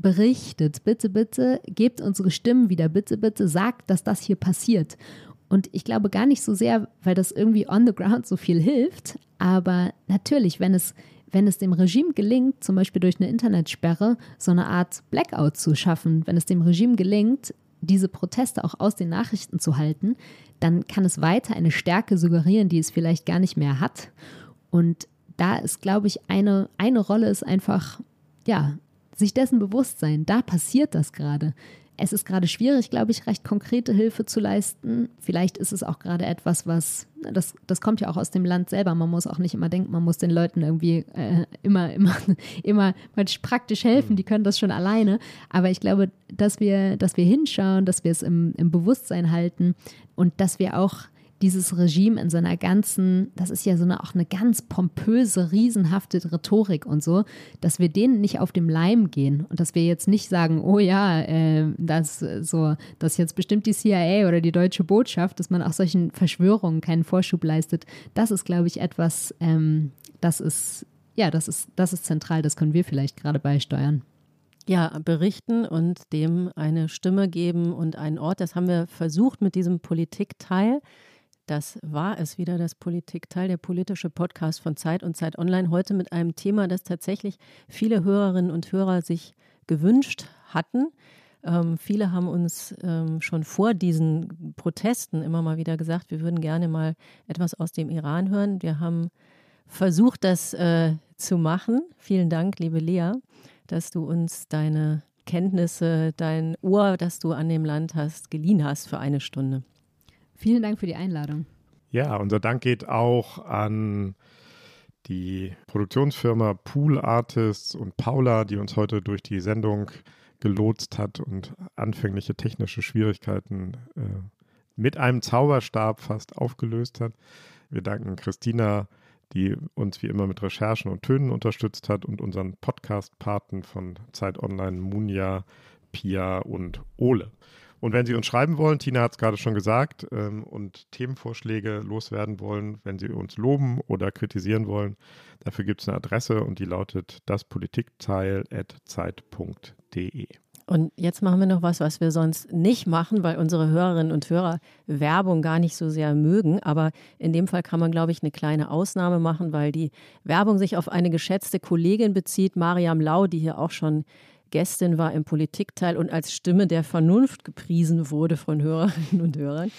berichtet, bitte, bitte, gebt unsere Stimmen wieder, bitte, bitte, sagt, dass das hier passiert. Und ich glaube gar nicht so sehr, weil das irgendwie on the ground so viel hilft, aber natürlich, wenn es, wenn es dem Regime gelingt, zum Beispiel durch eine Internetsperre so eine Art Blackout zu schaffen, wenn es dem Regime gelingt, diese Proteste auch aus den Nachrichten zu halten, dann kann es weiter eine Stärke suggerieren, die es vielleicht gar nicht mehr hat. Und da ist, glaube ich, eine, eine Rolle ist einfach, ja, sich dessen bewusst sein, da passiert das gerade. Es ist gerade schwierig, glaube ich, recht konkrete Hilfe zu leisten. Vielleicht ist es auch gerade etwas, was, das, das kommt ja auch aus dem Land selber. Man muss auch nicht immer denken, man muss den Leuten irgendwie äh, immer, immer, immer praktisch helfen. Die können das schon alleine. Aber ich glaube, dass wir, dass wir hinschauen, dass wir es im, im Bewusstsein halten und dass wir auch dieses Regime in seiner ganzen, das ist ja so eine, auch eine ganz pompöse, riesenhafte Rhetorik und so, dass wir denen nicht auf dem Leim gehen und dass wir jetzt nicht sagen, oh ja, äh, das so, das jetzt bestimmt die CIA oder die deutsche Botschaft, dass man auch solchen Verschwörungen keinen Vorschub leistet. Das ist, glaube ich, etwas, ähm, das ist, ja, das ist, das ist zentral, das können wir vielleicht gerade beisteuern. Ja, berichten und dem eine Stimme geben und einen Ort. Das haben wir versucht mit diesem Politikteil. Das war es wieder, das Politikteil, der politische Podcast von Zeit und Zeit Online. Heute mit einem Thema, das tatsächlich viele Hörerinnen und Hörer sich gewünscht hatten. Ähm, viele haben uns ähm, schon vor diesen Protesten immer mal wieder gesagt, wir würden gerne mal etwas aus dem Iran hören. Wir haben versucht, das äh, zu machen. Vielen Dank, liebe Lea, dass du uns deine Kenntnisse, dein Ohr, das du an dem Land hast, geliehen hast für eine Stunde. Vielen Dank für die Einladung. Ja, unser Dank geht auch an die Produktionsfirma Pool Artists und Paula, die uns heute durch die Sendung gelotst hat und anfängliche technische Schwierigkeiten äh, mit einem Zauberstab fast aufgelöst hat. Wir danken Christina, die uns wie immer mit Recherchen und Tönen unterstützt hat und unseren Podcast-Paten von Zeit Online, Munja, Pia und Ole. Und wenn Sie uns schreiben wollen, Tina hat es gerade schon gesagt, ähm, und Themenvorschläge loswerden wollen, wenn Sie uns loben oder kritisieren wollen, dafür gibt es eine Adresse und die lautet daspolitikteil.zeit.de. Und jetzt machen wir noch was, was wir sonst nicht machen, weil unsere Hörerinnen und Hörer Werbung gar nicht so sehr mögen. Aber in dem Fall kann man, glaube ich, eine kleine Ausnahme machen, weil die Werbung sich auf eine geschätzte Kollegin bezieht, Mariam Lau, die hier auch schon Gästin war im Politikteil und als Stimme der Vernunft gepriesen wurde von Hörerinnen und Hörern.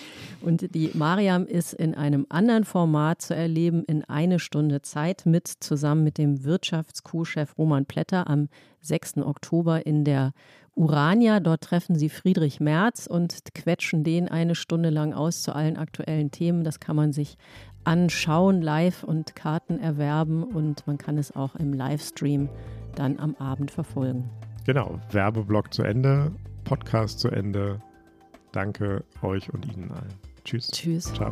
Und die Mariam ist in einem anderen Format zu erleben, in eine Stunde Zeit mit, zusammen mit dem Wirtschaftskuh-Chef Roman Plätter am 6. Oktober in der Urania. Dort treffen sie Friedrich Merz und quetschen den eine Stunde lang aus zu allen aktuellen Themen. Das kann man sich anschauen, live und Karten erwerben und man kann es auch im Livestream dann am Abend verfolgen. Genau, Werbeblock zu Ende, Podcast zu Ende. Danke euch und Ihnen allen. Tschüss. Tschüss. Ciao.